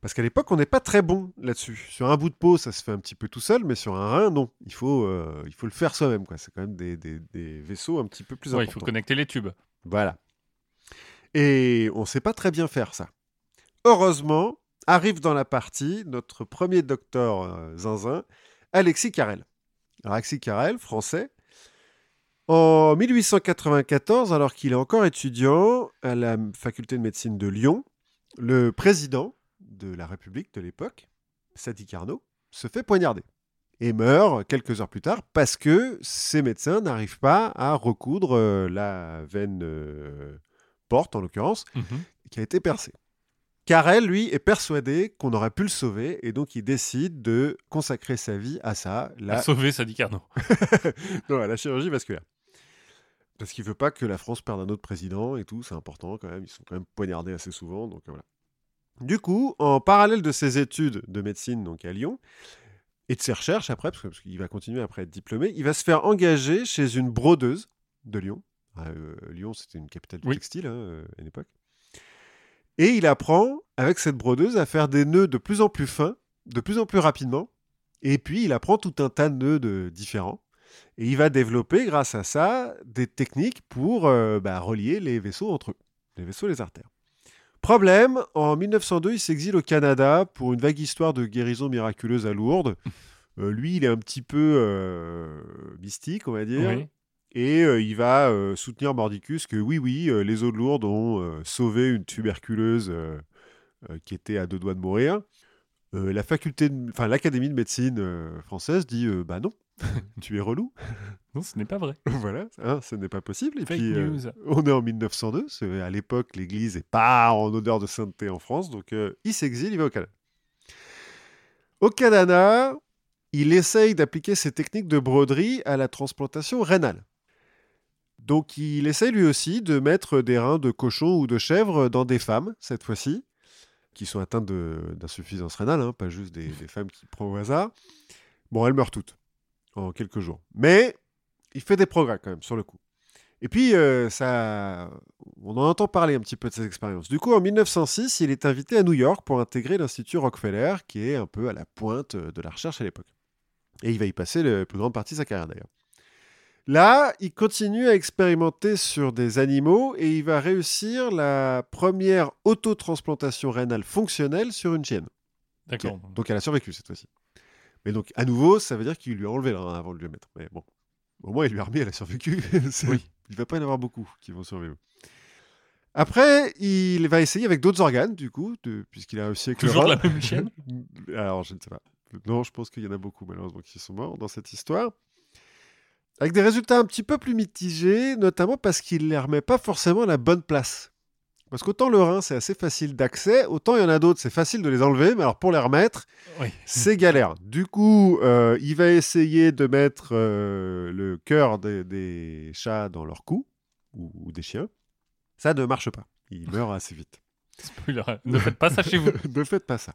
Parce qu'à l'époque, on n'est pas très bon là-dessus. Sur un bout de peau, ça se fait un petit peu tout seul, mais sur un rein, non. Il faut, euh, il faut le faire soi-même. quoi. C'est quand même des, des- des vaisseaux un petit peu plus Ouais, il importants. faut connecter les tubes. Voilà. Et on ne sait pas très bien faire ça. Heureusement, arrive dans la partie notre premier docteur euh, zinzin, Alexis Carrel. Alors, Alexis Carrel, français, en 1894, alors qu'il est encore étudiant à la faculté de médecine de Lyon, le président de la République de l'époque, Sadi Carnot, se fait poignarder et meurt quelques heures plus tard parce que ces médecins n'arrivent pas à recoudre euh, la veine euh, porte, en l'occurrence, Mhm. qui a été percée. Carrel, lui, est persuadé qu'on aurait pu le sauver et donc il décide de consacrer sa vie à ça, À la, sauver Sadi Carnot. non, à la chirurgie vasculaire. Parce qu'il veut pas que la France perde un autre président et tout, c'est important quand même. Ils sont quand même poignardés assez souvent, donc voilà. Du coup, en parallèle de ses études de médecine donc à Lyon et de ses recherches après, parce qu'il va continuer après être diplômé, il va se faire engager chez une brodeuse de Lyon. Ah, euh, Lyon, c'était une capitale du Oui. textile hein, euh, à l'époque. Et il apprend avec cette brodeuse à faire des nœuds de plus en plus fins, de plus en plus rapidement. Et puis il apprend tout un tas de nœuds de- différents. Et il va développer, grâce à ça, des techniques pour euh, bah, relier les vaisseaux entre eux, les vaisseaux et les artères. Problème, en 1902, il s'exile au Canada pour une vague histoire de guérison miraculeuse à Lourdes. Euh, lui, il est un petit peu euh, mystique, on va dire. Oui. Et euh, il va soutenir Mordicus que oui, oui, les eaux de Lourdes ont sauvé une tuberculeuse qui était à deux doigts de mourir. Euh, la faculté, de- enfin l'Académie de médecine euh, française dit euh, bah non, tu es relou. Non, ce n'est pas vrai. voilà, hein, ce n'est pas possible. Et Fake puis, news. on est en 1902. c'est- À l'époque, l'Église n'est pas en odeur de sainteté en France, donc il s'exile, il va au Canada. Au Canada, il essaye d'appliquer ses techniques de broderie à la transplantation rénale. Donc, il essaye lui aussi de mettre des reins de cochon ou de chèvre dans des femmes, cette fois-ci, qui sont atteintes d'insuffisance rénale, hein, pas juste des, femmes qui prennent au hasard. Bon, elles meurent toutes en quelques jours. Mais il fait des progrès quand même sur le coup. Et puis, euh, ça, on en entend parler un petit peu de cette expérience. Du coup, en 1906, il est invité à New York pour intégrer l'Institut Rockefeller, qui est un peu à la pointe euh, de la recherche à l'époque. Et il va y passer la plus grande partie de sa carrière d'ailleurs. Là, il continue à expérimenter sur des animaux et il va réussir la première autotransplantation rénale fonctionnelle sur une chienne. D'accord. Donc elle a survécu cette fois-ci. Mais donc, à nouveau, ça veut dire qu'il lui a enlevé le rein avant de lui mettre. Mais bon, au moins, il lui a remis, elle a survécu. Oui. Il va pas y en avoir beaucoup qui vont survivre. Après, il va essayer avec d'autres organes, du coup, de- puisqu'il a réussi avec le Toujours rein. la même chienne? Alors, je ne sais pas. Non, je pense qu'il y en a beaucoup, malheureusement, qui sont morts dans cette histoire. Avec des résultats un petit peu plus mitigés, notamment parce qu'il ne les remet pas forcément à la bonne place. Parce qu'autant le rein, c'est assez facile d'accès, autant il y en a d'autres, c'est facile de les enlever, mais alors pour les remettre, Oui. c'est galère. Du coup, euh, il va essayer de mettre euh, le cœur des, des chats dans leur cou, ou, ou des chiens. Ça ne marche pas. Il meurt assez vite. Spoiler. Ne faites pas ça chez vous. ne faites pas ça.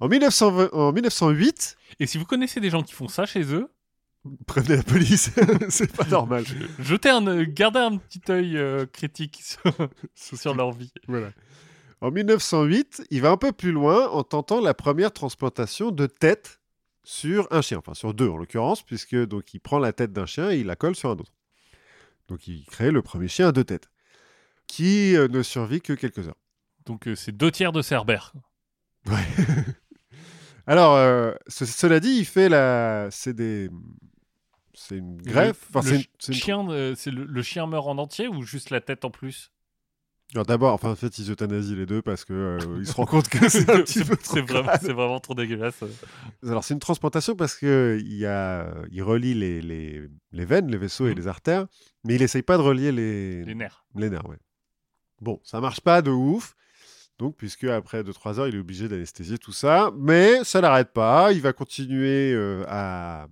En, 1920 en 1908, Et si vous connaissez des gens qui font ça chez eux, prévenez la police, c'est pas normal. jetez un, gardez un petit œil euh, critique sur, sur leur vie. Voilà. En 1908, il va un peu plus loin en tentant la première transplantation de tête sur un chien, enfin sur deux en l'occurrence, puisque donc il prend la tête d'un chien et il la colle sur un autre. Donc il crée le premier chien à deux têtes, qui euh, ne survit que quelques heures. Donc euh, c'est deux tiers de Cerbère. Alors, euh, ce- cela dit, il fait la, c'est des, c'est une greffe. Le, Enfin, le c'est une- c'est une- chien, euh, c'est le, le chien meurt en entier ou juste la tête en plus? Alors d'abord, enfin, en fait, ils euthanasient les deux parce que euh, ils se rendent compte que c'est un petit peu trop c'est vraiment, crade. c'est vraiment trop dégueulasse. Alors c'est une transplantation parce que il y a, il relie les, les, les veines, les vaisseaux et Mhm. les artères, mais il essaye pas de relier les, Les nerfs. les nerfs. Ouais. Bon, ça marche pas de ouf. Donc, puisque après 2-3 heures, il est obligé d'anesthésier tout ça, mais ça l'arrête pas. Il va continuer euh, à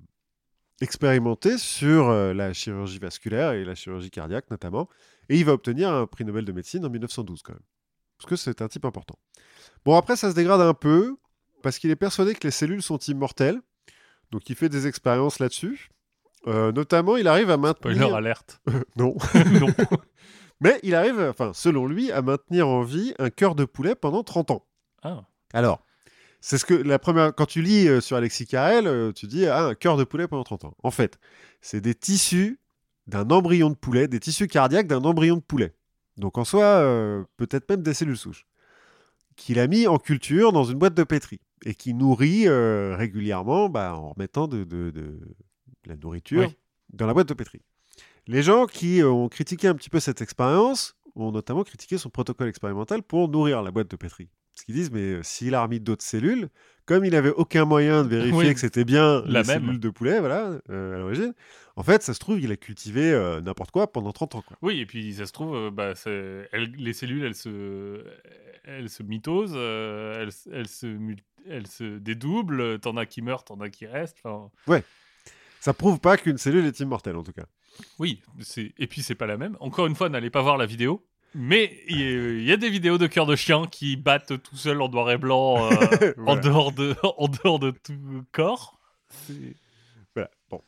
expérimenter sur euh, la chirurgie vasculaire et la chirurgie cardiaque notamment, et il va obtenir un prix Nobel de médecine en 1912 quand même, parce que c'est un type important. Bon, après, ça se dégrade un peu, parce qu'il est persuadé que les cellules sont immortelles, donc il fait des expériences là-dessus. Euh, notamment, il arrive à maintenir... Spoiler alerte. Non. non. Mais il arrive, enfin, selon lui, à maintenir en vie un cœur de poulet pendant 30 ans. Ah. Alors, c'est ce que la première. Quand tu lis euh, sur Alexis Carrel, euh, tu dis ah, un cœur de poulet pendant 30 ans. En fait, c'est des tissus d'un embryon de poulet, des tissus cardiaques d'un embryon de poulet. Donc en soi, euh, peut-être même des cellules souches. Qu'il a mis en culture dans une boîte de pétri et qui nourrit régulièrement bah, en remettant de, de- de la nourriture Oui. dans la boîte de pétri. Les gens qui euh, ont critiqué un petit peu cette expérience ont notamment critiqué son protocole expérimental pour nourrir la boîte de pétri. Parce qu'ils disent, mais euh, s'il a remis d'autres cellules, comme il n'avait aucun moyen de vérifier Oui. que c'était bien La les même. cellules de poulet, voilà, euh, à l'origine, en fait, ça se trouve, il a cultivé euh, n'importe quoi pendant 30 ans. Quoi. Oui, et puis ça se trouve, euh, bah, elles- les cellules, elles se, elles se mitosent, elles, elles se, elles se dédoublent, t'en as qui meurent, t'en as qui restent. enfin, Ça prouve pas qu'une cellule est immortelle, en tout cas. Oui, et puis c'est pas la même. Encore une fois, n'allez pas voir la vidéo. Mais il y, a- il y a des vidéos de cœurs de chien qui battent tout seuls en noir et blanc, euh, en, dehors de, en dehors de tout corps. Voilà, bon.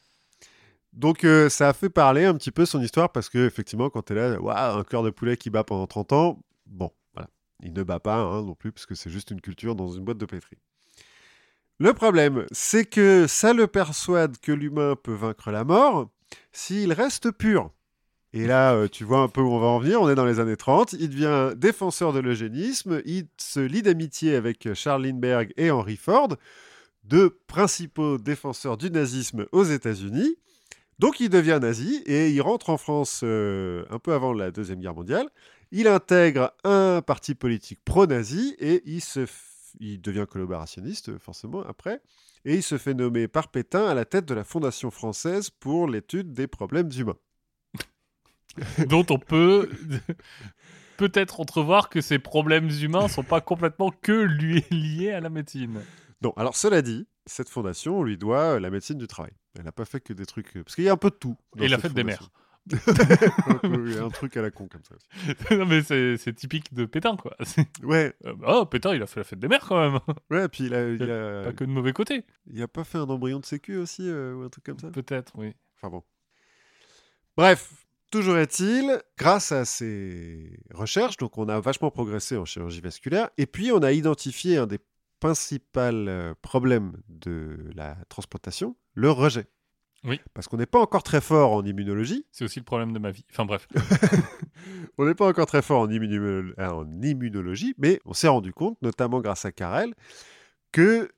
Donc euh, ça a fait parler un petit peu son histoire parce que effectivement quand tu es là, waouh, un cœur de poulet qui bat pendant 30 ans, bon, voilà. Il ne bat pas hein, non plus parce que c'est juste une culture dans une boîte de pétri. Le problème, c'est que ça le persuade que l'humain peut vaincre la mort s'il reste pur. Et là, euh, tu vois un peu où on va en venir. On est dans les années 30. Il devient défenseur de l'eugénisme. Il se lie d'amitié avec Charles Lindbergh et Henry Ford, deux principaux défenseurs du nazisme aux États-Unis. Donc il devient nazi et il rentre en France euh, un peu avant la Deuxième Guerre mondiale. Il intègre un parti politique pro-nazi et il, se il devient collaborationniste forcément après. Et il se fait nommer par Pétain à la tête de la Fondation française pour l'étude des problèmes humains. dont on peut peut-être entrevoir que ces problèmes humains sont pas complètement que lui liés à la médecine. Non, alors cela dit, cette fondation, on lui doit la médecine du travail. Elle n'a pas fait que des trucs... Parce qu'il y a un peu de tout. dans Et la fête des mères. Un truc à la con comme ça aussi. non mais c'est typique de Pétain quoi. Ouais, euh, oh Pétain il a fait la fête des mères quand même. ouais, puis il a, il a, Pas que de mauvais côté. il a pas fait un embryon de sécu aussi euh, ou un truc comme ça Peut-être oui. Enfin bon. Bref, toujours est-il, grâce à ces recherches, donc on a vachement progressé en chirurgie vasculaire, et puis on a identifié un des principaux euh, problèmes de la transplantation, le rejet. Oui. Parce qu'on n'est pas encore très fort en immunologie, C'est aussi le problème de ma vie. Enfin bref. on n'est pas encore très fort en, immuno- euh, en immunologie, mais on s'est rendu compte, notamment grâce à Carrel, que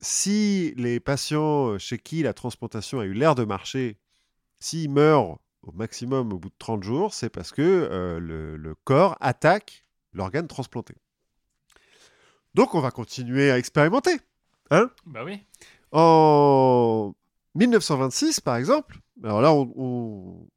si les patients chez qui la transplantation a eu l'air de marcher, s'ils meurent au maximum au bout de 30 jours, c'est parce que euh, le, le corps attaque l'organe transplanté. Donc on va continuer à expérimenter. bah oui. En 1926, par exemple, alors là, on, on-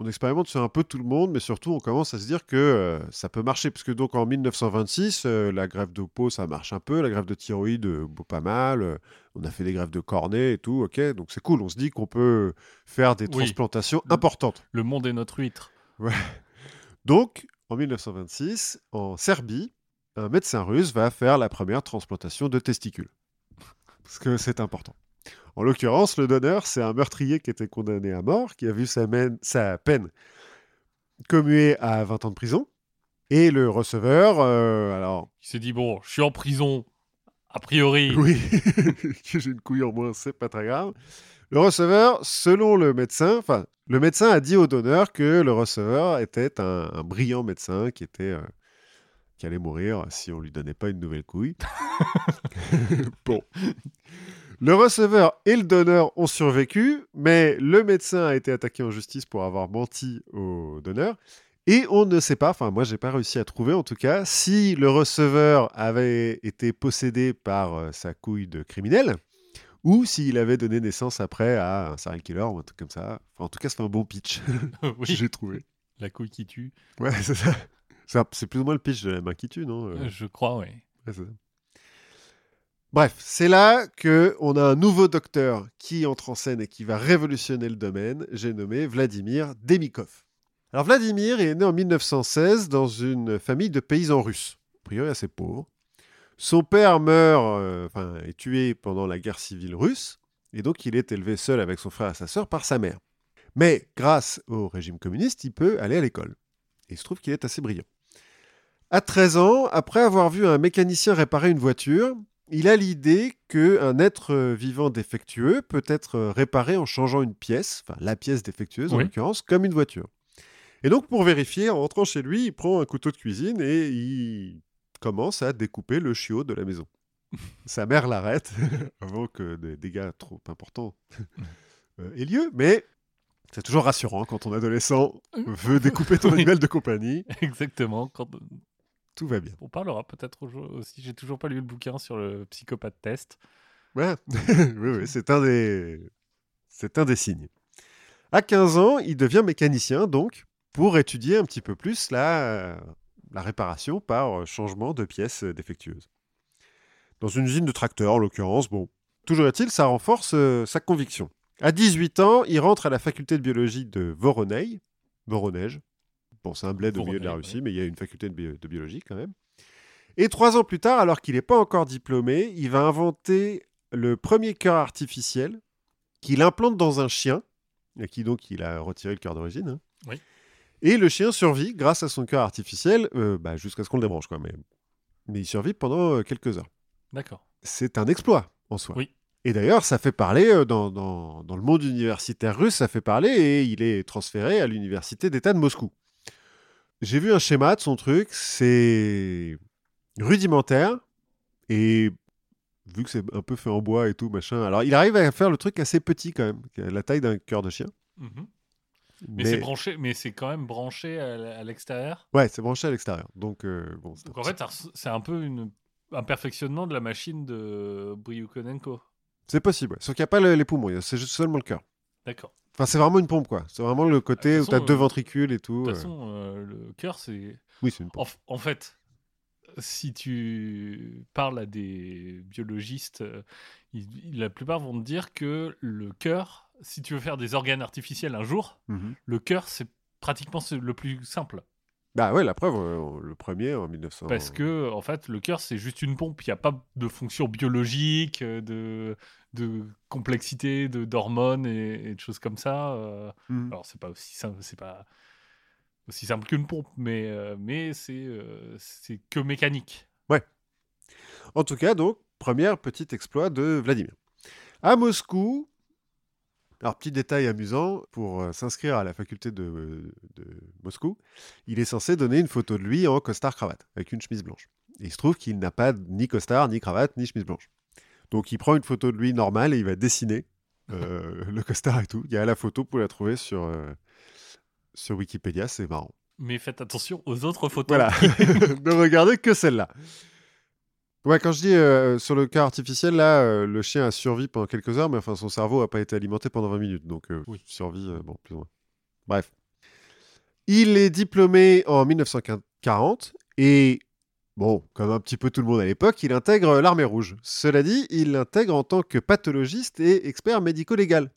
on expérimente sur un peu tout le monde, mais surtout, on commence à se dire que euh, ça peut marcher. Parce que donc, en 1926, euh, la grève de peau, ça marche un peu. La grève de thyroïde, euh, pas mal. On a fait des grèves de cornée et tout. OK, donc c'est cool. On se dit qu'on peut faire des transplantations Le- importantes. Le monde est notre huître. Donc, en 1926, en Serbie, un médecin russe va faire la première transplantation de testicules. Parce que c'est important. En l'occurrence, le donneur, c'est un meurtrier qui était condamné à mort, qui a vu sa, mène- sa peine commuée à 20 ans de prison. Et le receveur, euh, alors, Il s'est dit bon, je suis en prison. A priori. oui, que j'ai une couille en moins, c'est pas très grave. Le receveur, selon le médecin, enfin, le médecin a dit au donneur que le receveur était un, un brillant médecin qui était euh, qui allait mourir si on lui donnait pas une nouvelle couille. bon. Le receveur et le donneur ont survécu, mais le médecin a été attaqué en justice pour avoir menti au donneur. Et on ne sait pas, enfin moi j'ai pas réussi à trouver en tout cas, si le receveur avait été possédé par euh, sa couille de criminel ou s'il avait donné naissance après à un serial killer ou un truc comme ça. Enfin, en tout cas, c'est un bon pitch, oui, j'ai trouvé. la couille qui tue. Ouais, c'est ça. C'est plus ou moins le pitch de la main qui tue, non Euh, Je crois, oui. ouais, c'est ça. Bref, c'est là que on a un nouveau docteur qui entre en scène et qui va révolutionner le domaine. J'ai nommé Vladimir Demikov. Alors Vladimir est né en 1916 dans une famille de paysans russes, a priori assez pauvres. Son père meurt, euh, enfin est tué pendant la guerre civile russe, et donc il est élevé seul avec son frère et sa sœur par sa mère. Mais grâce au régime communiste, il peut aller à l'école. Et il se trouve qu'il est assez brillant. À 13 ans, après avoir vu un mécanicien réparer une voiture, il a l'idée qu'un être euh, vivant défectueux peut être euh, réparé en changeant une pièce, enfin la pièce défectueuse en Oui. l'occurrence, comme une voiture. Et donc pour vérifier, en rentrant chez lui, il prend un couteau de cuisine et il commence à découper le chiot de la maison. Sa mère l'arrête avant que des dégâts trop importants euh, aient lieu, mais c'est toujours rassurant quand ton adolescent veut découper ton Oui. animal de compagnie, Exactement. Quand... tout va bien. On parlera peut-être aussi. J'ai toujours pas lu le bouquin sur le psychopathe test. Ouais, oui, oui, c'est un des, c'est un des signes. À 15 ans, il devient mécanicien, donc, pour étudier un petit peu plus la, la réparation par changement de pièces défectueuses. Dans une usine de tracteurs, en l'occurrence, bon, toujours est-il, ça renforce euh, sa conviction. À 18 ans, il rentre à la faculté de biologie de Voronezh, Voronezh. Bon, c'est un bled au milieu de la Russie, mais il y a une faculté de, bio- de biologie quand même. Et trois ans plus tard, alors qu'il n'est pas encore diplômé, il va inventer le premier cœur artificiel qu'il implante dans un chien, à qui donc il a retiré le cœur d'origine. hein. Oui. Et le chien survit grâce à son cœur artificiel euh, bah, jusqu'à ce qu'on le débranche. Quoi, mais... mais il survit pendant euh, quelques heures. D'accord. C'est un exploit en soi. Oui. Et d'ailleurs, ça fait parler euh, dans, dans- dans le monde universitaire russe, ça fait parler et il est transféré à l'université d'État de Moscou. J'ai vu un schéma de son truc, c'est rudimentaire et vu que c'est un peu fait en bois et tout, machin. Alors, il arrive à faire le truc assez petit quand même, la taille d'un cœur de chien. Mhm. Mais, c'est branché, mais c'est quand même branché à, l'extérieur? Ouais, c'est branché à l'extérieur. Donc, euh, bon, Donc en fait, c'est un peu une, un perfectionnement de la machine de Bryukonenko. c'est possible. Sauf qu'il n'y a pas le- les poumons, c'est seulement le cœur. D'accord. Enfin, c'est vraiment une pompe, quoi. C'est vraiment le côté De où tu as deux euh, ventricules et tout. De euh. toute façon, euh, le cœur, c'est. Oui, c'est une pompe. En, fait, si tu parles à des biologistes, euh, ils- la plupart vont te dire que le cœur, si tu veux faire des organes artificiels un jour, Mhm. le cœur, c'est pratiquement le plus simple. Bah ouais, la preuve, euh, le premier en 1900. Parce que, en fait, le cœur, c'est juste une pompe. Il n'y a pas de fonction biologique, euh, de, de complexité, de d'hormones et, et de choses comme ça. euh. Mhm. Alors, c'est pas aussi simple, c'est pas aussi simple qu'une pompe, mais, euh, mais c'est c'est que mécanique. En tout cas, donc, premier petit exploit de Vladimir. À Moscou, alors petit détail amusant, pour euh, s'inscrire à la faculté de, de Moscou, il est censé donner une photo de lui en costard-cravate, avec une chemise blanche. Et il se trouve qu'il n'a pas ni costard, ni cravate, ni chemise blanche. Donc il prend une photo de lui normale et il va dessiner euh, le costard et tout. Il y a la photo, pour la trouver sur, euh, sur Wikipédia, c'est marrant. Mais faites attention aux autres photos. Voilà, ne regardez que celle-là. Ouais, quand je dis euh, sur le cas artificiel, là, euh, le chien a survécu pendant quelques heures, mais enfin, son cerveau n'a pas été alimenté pendant 20 minutes. Donc, euh, Oui. survie, euh, bon, plus ou moins. Bref. Il est diplômé en 1940 et, bon, comme un petit peu tout le monde à l'époque, il intègre l'armée rouge. Cela dit, il l'intègre en tant que pathologiste et expert médico-légal.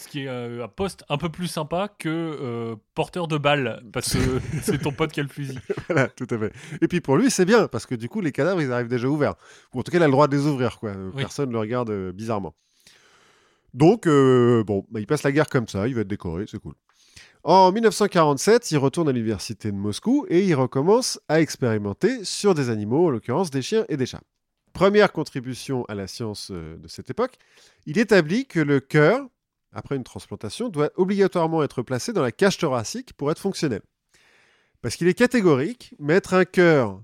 Ce qui est euh, un poste un peu plus sympa que euh, porteur de balles, parce que c'est ton pote qui a le fusil. Voilà, tout à fait. Et puis pour lui, c'est bien, parce que du coup, les cadavres, ils arrivent déjà ouverts. Ou en tout cas, il a le droit de les ouvrir, quoi. Euh, Oui. Personne ne le regarde euh, bizarrement. Donc, euh, bon, bah, il passe la guerre comme ça, il va être décoré, c'est cool. En 1947, il retourne à l'université de Moscou et il recommence à expérimenter sur des animaux, en l'occurrence des chiens et des chats. Première contribution à la science de cette époque, il établit que le cœur, après une transplantation, doit obligatoirement être placé dans la cage thoracique pour être fonctionnel. Parce qu'il est catégorique, mettre un cœur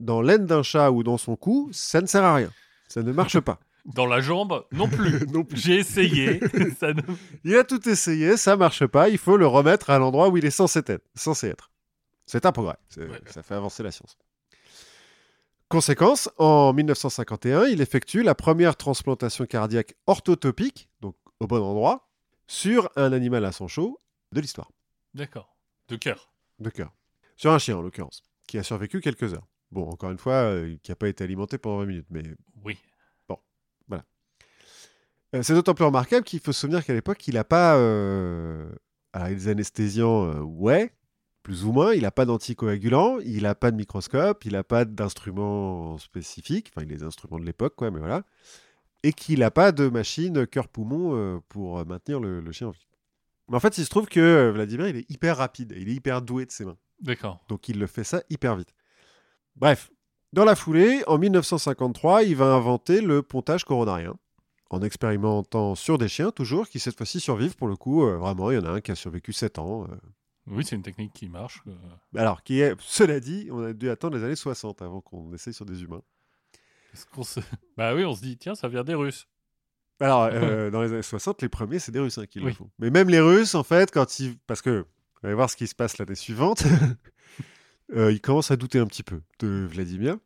dans l'aine d'un chat ou dans son cou, ça ne sert à rien. Ça ne marche pas. Dans la jambe, non plus. Non plus. J'ai essayé. ça ne- Il a tout essayé, ça marche pas, il faut le remettre à l'endroit où il est censé être. Censé être. C'est un progrès. Ouais. Ça fait avancer la science. Conséquence, en 1951, il effectue la première transplantation cardiaque orthotopique, donc au bon endroit, sur un animal à sang chaud de l'histoire, D'accord. De cœur. de cœur. Sur un chien, en l'occurrence, qui a survécu quelques heures. Bon, encore une fois, euh, qui n'a pas été alimenté pendant 20 minutes, mais Oui. Euh, c'est d'autant plus remarquable qu'il faut se souvenir qu'à l'époque, il n'a pas. euh, Alors, les anesthésiants, euh, ouais, plus ou moins. Il n'a pas d'anticoagulant, il n'a pas de microscope, il n'a pas d'instruments spécifiques. Enfin, il a des instruments de l'époque, quoi, mais voilà. Et qu'il n'a pas de machine cœur-poumon euh, pour euh, maintenir le, le chien en vie. Mais en fait, il se trouve que euh, Vladimir, il est hyper rapide, il est hyper doué de ses mains. D'accord. Donc il le fait ça hyper vite. Bref, dans la foulée, en 1953, il va inventer le pontage coronarien, en expérimentant sur des chiens, toujours, qui cette fois-ci survivent pour le coup. euh, vraiment, il y en a un qui a survécu 7 ans. euh. Oui, c'est une technique qui marche. euh, alors, qui est, cela dit, on a dû attendre les années 60 avant qu'on essaye sur des humains. Parce qu'on se- Bah oui, on se dit, tiens, ça vient des Russes. Alors, euh, dans les années 60, les premiers, c'est des Russes hein, qui le Oui. font. Mais même les Russes, en fait, quand ils. Parce que, vous allez voir ce qui se passe l'année suivante, euh, ils commencent à douter un petit peu de Vladimir.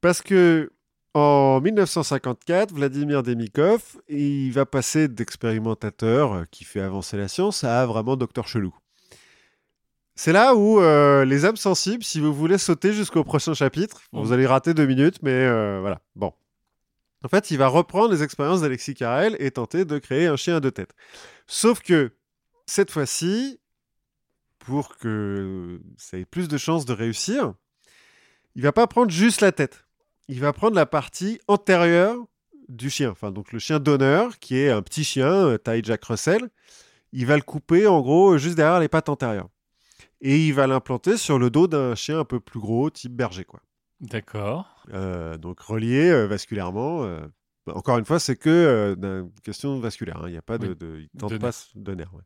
Parce que, en 1954, Vladimir Demikov, il va passer d'expérimentateur euh, qui fait avancer la science à vraiment docteur chelou. C'est là où euh, les âmes sensibles, si vous voulez sauter jusqu'au prochain chapitre, vous allez rater deux minutes, mais euh, voilà. Bon. En fait, il va reprendre les expériences d'Alexis Carrel et tenter de créer un chien à deux têtes. Sauf que, cette fois-ci, pour que ça ait plus de chances de réussir, il va pas prendre juste la tête. Il va prendre la partie antérieure du chien. Enfin, donc le chien d'honneur, qui est un petit chien, euh, taille Jack Russell. Il va le couper, en gros, juste derrière les pattes antérieures. Et il va l'implanter sur le dos d'un chien un peu plus gros, type berger, quoi. D'accord. Euh, donc relié euh, vasculairement. euh, bah, encore une fois, c'est que d'une question vasculaire. hein, Il n'y a pas de, Oui, de- il tente de pas nerf. de nerf. ouais.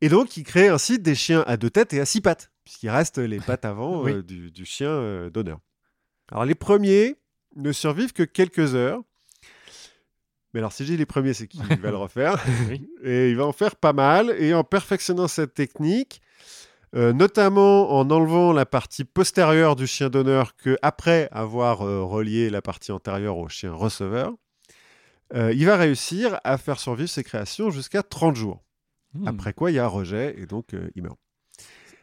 Et donc, il crée ainsi des chiens à deux têtes et à six pattes, puisqu'il reste les pattes avant Oui. du, du chien d'honneur. Alors, les premiers ne survivent que quelques heures. Mais alors, si j'ai les premiers, c'est qu'il va le refaire. Oui. Et il va en faire pas mal. Et en perfectionnant cette technique, euh, notamment en enlevant la partie postérieure du chien d'honneur que après avoir euh, relié la partie antérieure au chien receveur, euh, il va réussir à faire survivre ses créations jusqu'à 30 jours. Hmm. Après quoi, il y a un rejet et donc il meurt.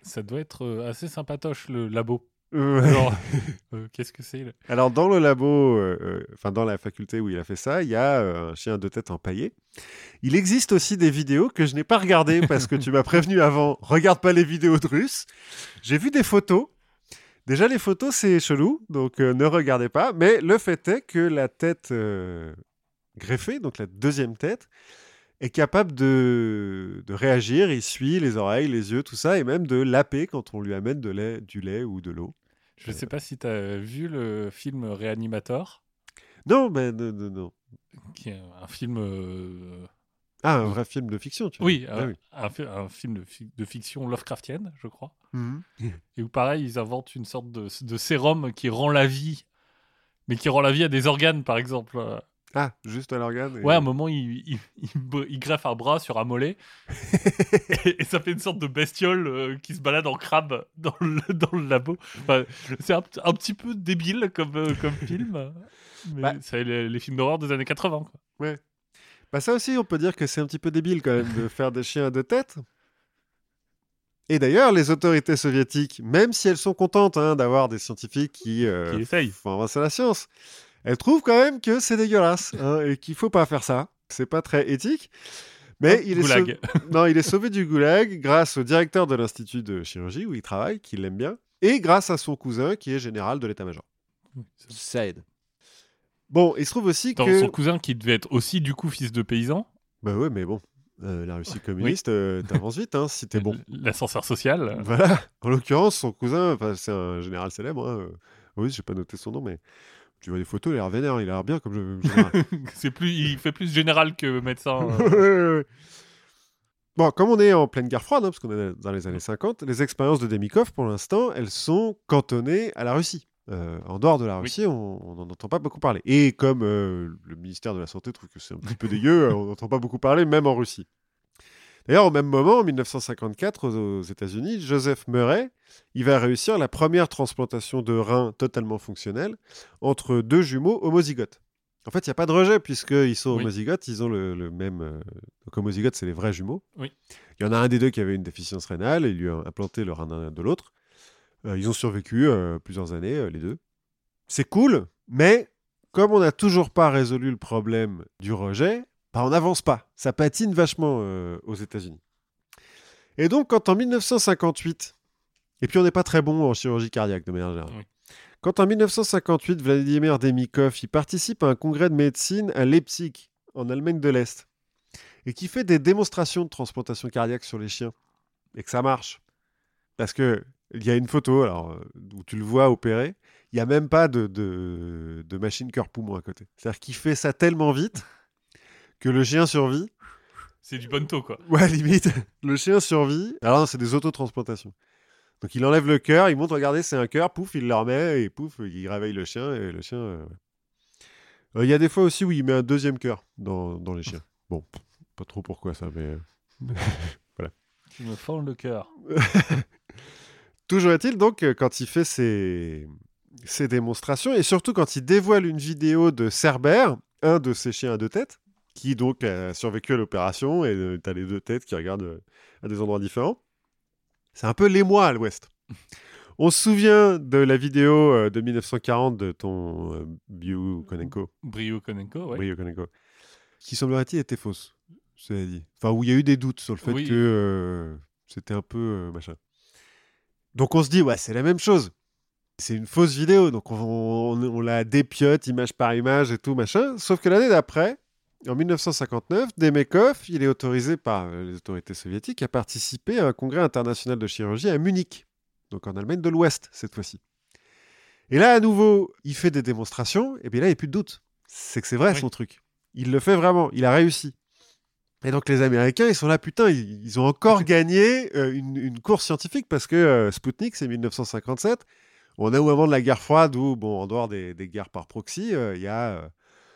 Ça doit être assez sympatoche, le labo. Euh, Genre, euh, qu'est-ce que c'est Alors, dans le labo, euh, euh, enfin dans la faculté où il a fait ça, il y a euh, un chien à deux têtes empaillé. Il existe aussi des vidéos que je n'ai pas regardées parce que tu m'as prévenu avant. Regarde pas les vidéos de Russes. J'ai vu des photos. Déjà, les photos, c'est chelou, donc ne regardez pas. Mais le fait est que la tête greffée, donc la deuxième tête, est capable de, de réagir. Il suit les oreilles, les yeux, tout ça, et même de laper quand on lui amène de lait, du lait ou de l'eau. Je sais pas si tu as vu le film Reanimator, Non, mais non, non, non. qui est un film. euh, Ah, un vrai film de fiction, tu vois. Oui, Ah un, un fi- un film de, fi- de fiction Lovecraftienne, je crois. Mhm. Et où pareil, ils inventent une sorte de, de sérum qui rend la vie, mais qui rend la vie à des organes, par exemple. Ah, juste à l'organe. et- Ouais, à un moment, il, il, il br- il greffe un bras sur un mollet, et, et ça fait une sorte de bestiole euh, qui se balade en crabe dans le, dans le labo. Enfin, c'est un, un petit peu débile comme, euh, comme film, mais Bah. c'est les, les films d'horreur des années 80. Quoi. Bah ça aussi, on peut dire que c'est un petit peu débile quand même de faire des chiens à deux têtes. Et d'ailleurs, les autorités soviétiques, même si elles sont contentes hein, d'avoir des scientifiques qui, euh, Qui essayent. font avancer la science, elles trouvent quand même que c'est dégueulasse hein, et qu'il faut pas faire ça. C'est pas très éthique. Mais il est, goulag. sau- non, il est sauvé du goulag grâce au directeur de l'institut de chirurgie où il travaille, qui l'aime bien, et grâce à son cousin qui est général de l'état-major. Ça aide. Bon, il se trouve aussi Dans que... son cousin qui devait être aussi du coup fils de paysan, Bah ouais, mais bon, euh, la Russie communiste, euh, t'avances vite hein, si t'es bon. l'ascenseur social. Voilà. En l'occurrence, son cousin, c'est un général célèbre. hein, euh, Oui, j'ai pas noté son nom, mais tu vois les photos, il a l'air vénère, il a l'air bien comme je- c'est plus, il fait plus général que médecin. euh. Bon, comme on est en pleine guerre froide, hein, parce qu'on est dans les années 50, les expériences de Demikov, pour l'instant, elles sont cantonnées à la Russie. Euh, en dehors de la Oui. Russie, on n'en entend pas beaucoup parler. Et comme euh, le ministère de la Santé trouve que c'est un petit peu dégueu, on n'entend pas beaucoup parler, même en Russie. D'ailleurs, au même moment, en 1954, aux, aux États-Unis, Joseph Murray, il va réussir la première transplantation de rein totalement fonctionnelle entre deux jumeaux homozygotes. En fait, il n'y a pas de rejet puisqu'ils sont Oui. homozygotes, ils ont le, le même. euh, Donc, homozygotes, c'est les vrais jumeaux. Oui. Il y en a un des deux qui avait une déficience rénale et il lui a implanté le rein de l'autre. Euh, ils ont survécu euh, plusieurs années, les deux. C'est cool, mais comme on n'a toujours pas résolu le problème du rejet, bah, on n'avance pas. Ça patine vachement euh, aux États-Unis. Et donc, quand en 1958, et puis on n'est pas très bon en chirurgie cardiaque de manière générale. Oui. Quand en 1958, Vladimir Demikov il participe à un congrès de médecine à Leipzig, en Allemagne de l'Est, et qui fait des démonstrations de transplantation cardiaque sur les chiens, et que ça marche. Parce que il y a une photo alors, euh, où tu le vois opérer, il n'y a même pas de, de, de machine cœur-poumon à côté. C'est-à-dire qu'il fait ça tellement vite que le chien survit. C'est du bonto, quoi. Ouais, limite. Le chien survit. Alors, non, c'est des autotransplantations. Donc, il enlève le cœur, il montre, regardez, c'est un cœur, pouf, il le remet, et pouf, il réveille le chien, et le chien. euh, ouais. Euh, Il y a des fois aussi où il met un deuxième cœur dans, dans les chiens. Bon, pas trop pourquoi ça, mais. euh, Tu me fends le cœur. Toujours est-il donc, euh, quand il fait ses, ses démonstrations, et surtout quand il dévoile une vidéo de Cerbère, un de ses chiens à deux têtes, qui donc a survécu à l'opération, et tu as les deux têtes qui regardent euh, à des endroits différents. C'est un peu l'émoi à l'ouest. On se souvient de la vidéo euh, de 1940 de ton euh, Biu Konenko, Brio Konenko, ouais. Brio Konenko, qui semblerait-il était fausse, cela dit. Enfin, où il y a eu des doutes sur le fait Oui. que euh, c'était un peu euh, machin. Donc on se dit, ouais, c'est la même chose. C'est une fausse vidéo, donc on, on- on la dépiote image par image et tout, machin. Sauf que l'année d'après, en 1959, Demekov, il est autorisé par euh, les autorités soviétiques à participer à un congrès international de chirurgie à Munich, donc en Allemagne de l'Ouest cette fois-ci. Et là, à nouveau, il fait des démonstrations, et bien là, il n'y a plus de doute. C'est que c'est vrai Oui. son truc. Il le fait vraiment, il a réussi. Et donc les Américains, ils sont là, putain, ils, ils ont encore gagné euh, une, une course scientifique parce que euh, Sputnik, c'est 1957. On est au moment de la guerre froide où, bon, en dehors des, des guerres par proxy, euh, il y a...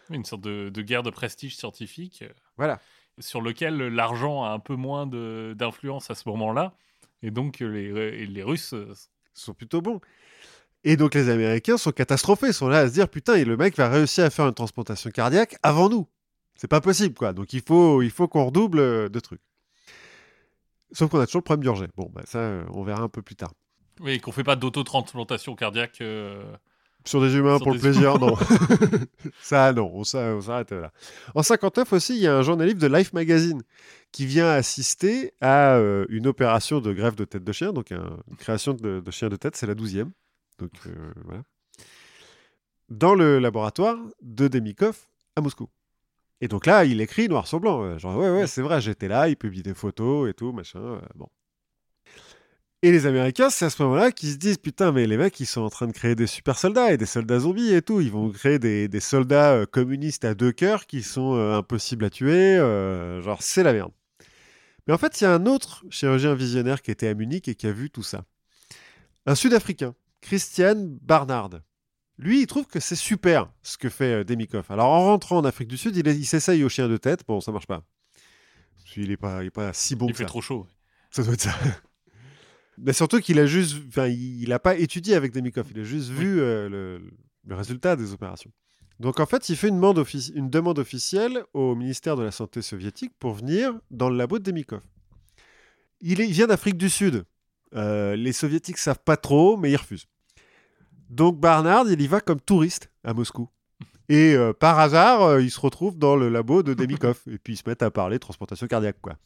Une sorte de, de guerre de prestige scientifique euh, voilà. sur lequel l'argent a un peu moins de- d'influence à ce moment-là. Et donc, les, et les Russes. euh, sont plutôt bons. Et donc les Américains sont catastrophés, ils sont là à se dire putain, et le mec va réussir à faire une transplantation cardiaque avant nous. C'est pas possible quoi. Donc il faut, il faut qu'on redouble euh, de trucs. Sauf qu'on a toujours le problème d'urgence. Bon, bah, ça, on verra un peu plus tard. Oui, qu'on fait pas d'autotransplantation cardiaque. euh, Sur des humains Sur pour des le plaisir, non. ça, non, on s'a- on s'arrête là. En 59 aussi, il y a un journaliste de Life Magazine qui vient assister à euh, une opération de greffe de tête de chien, donc un- une création de, de chien de tête, c'est la 12e. Donc euh, voilà. Dans le laboratoire de Demikov à Moscou. Et donc là, il écrit noir sur blanc. euh, Genre, ouais, ouais, c'est vrai, j'étais là, il publie des photos et tout, machin. bon. Et les Américains, c'est à ce moment-là qu'ils se disent Putain, mais les mecs, ils sont en train de créer des super soldats et des soldats zombies et tout. Ils vont créer des, des soldats euh, communistes à deux cœurs qui sont euh, impossibles à tuer. euh, genre, c'est la merde. Mais en fait, il y a un autre chirurgien visionnaire qui était à Munich et qui a vu tout ça. Un Sud-Africain, Christian Barnard. Lui, il trouve que c'est super ce que fait Demikov. Alors, en rentrant en Afrique du Sud, il, il s'essaye au chien de tête. Bon, ça marche pas. Parce qu'il est pas, il est pas si bon il que fait ça. trop chaud. Ça doit être ça. Mais surtout qu'il a juste, enfin, il n'a pas étudié avec Demikov, il a juste vu euh, le, le résultat des opérations. Donc en fait, il fait une demande, offici- une demande officielle au ministère de la Santé soviétique pour venir dans le labo de Demikov. Il, est- il vient d'Afrique du Sud. Euh, les soviétiques savent pas trop, mais ils refusent. Donc Barnard, il y va comme touriste à Moscou. Et euh, par hasard, euh, il se retrouve dans le labo de Demikov. Et puis ils se mettent à parler transplantation cardiaque, quoi.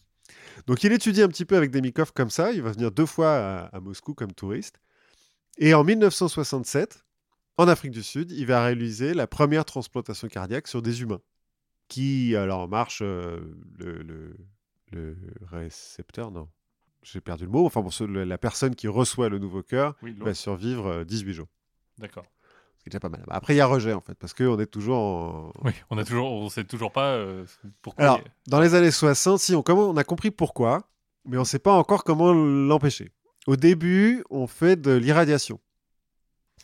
Donc il étudie un petit peu avec Demikov comme ça. Il va venir deux fois à, à Moscou comme touriste. Et en 1967, en Afrique du Sud, il va réaliser la première transplantation cardiaque sur des humains. Qui, alors, marche euh, le, le- le récepteur, non. J'ai perdu le mot. Enfin, bon, la personne qui reçoit le nouveau cœur Oui, va survivre euh, 18 jours. D'accord. Ce qui est déjà pas mal. Après, il y a rejet, en fait, parce qu'on est toujours en, Oui, on a toujours, on sait toujours pas euh, pourquoi. Alors, il dans les années 60, si on, comment, on a compris pourquoi, mais on ne sait pas encore comment l'empêcher. Au début, on fait de l'irradiation.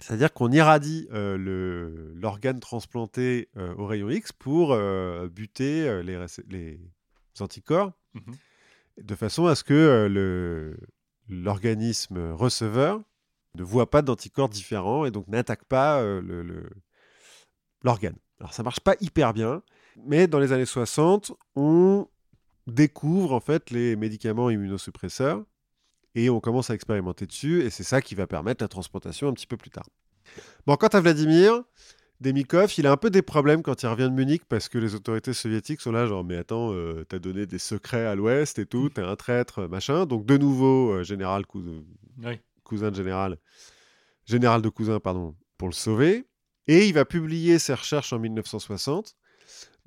C'est-à-dire qu'on irradie euh, le- l'organe transplanté euh, au rayon X pour euh, buter euh, les, les anticorps Mhm. de façon à ce que le- l'organisme receveur ne voit pas d'anticorps différents et donc n'attaque pas le- le- l'organe. Alors ça marche pas hyper bien, mais dans les années 60, on découvre en fait les médicaments immunosuppresseurs et on commence à expérimenter dessus et c'est ça qui va permettre la transplantation un petit peu plus tard. Bon, quant à Vladimir, Demikov, il a un peu des problèmes quand il revient de Munich parce que les autorités soviétiques sont là genre mais attends, euh, t'as donné des secrets à l'Ouest et tout, t'es un traître, machin. Donc de nouveau, euh, général cou- Oui. Cousin de général, général de cousin, pardon, pour le sauver. Et il va publier ses recherches en 1960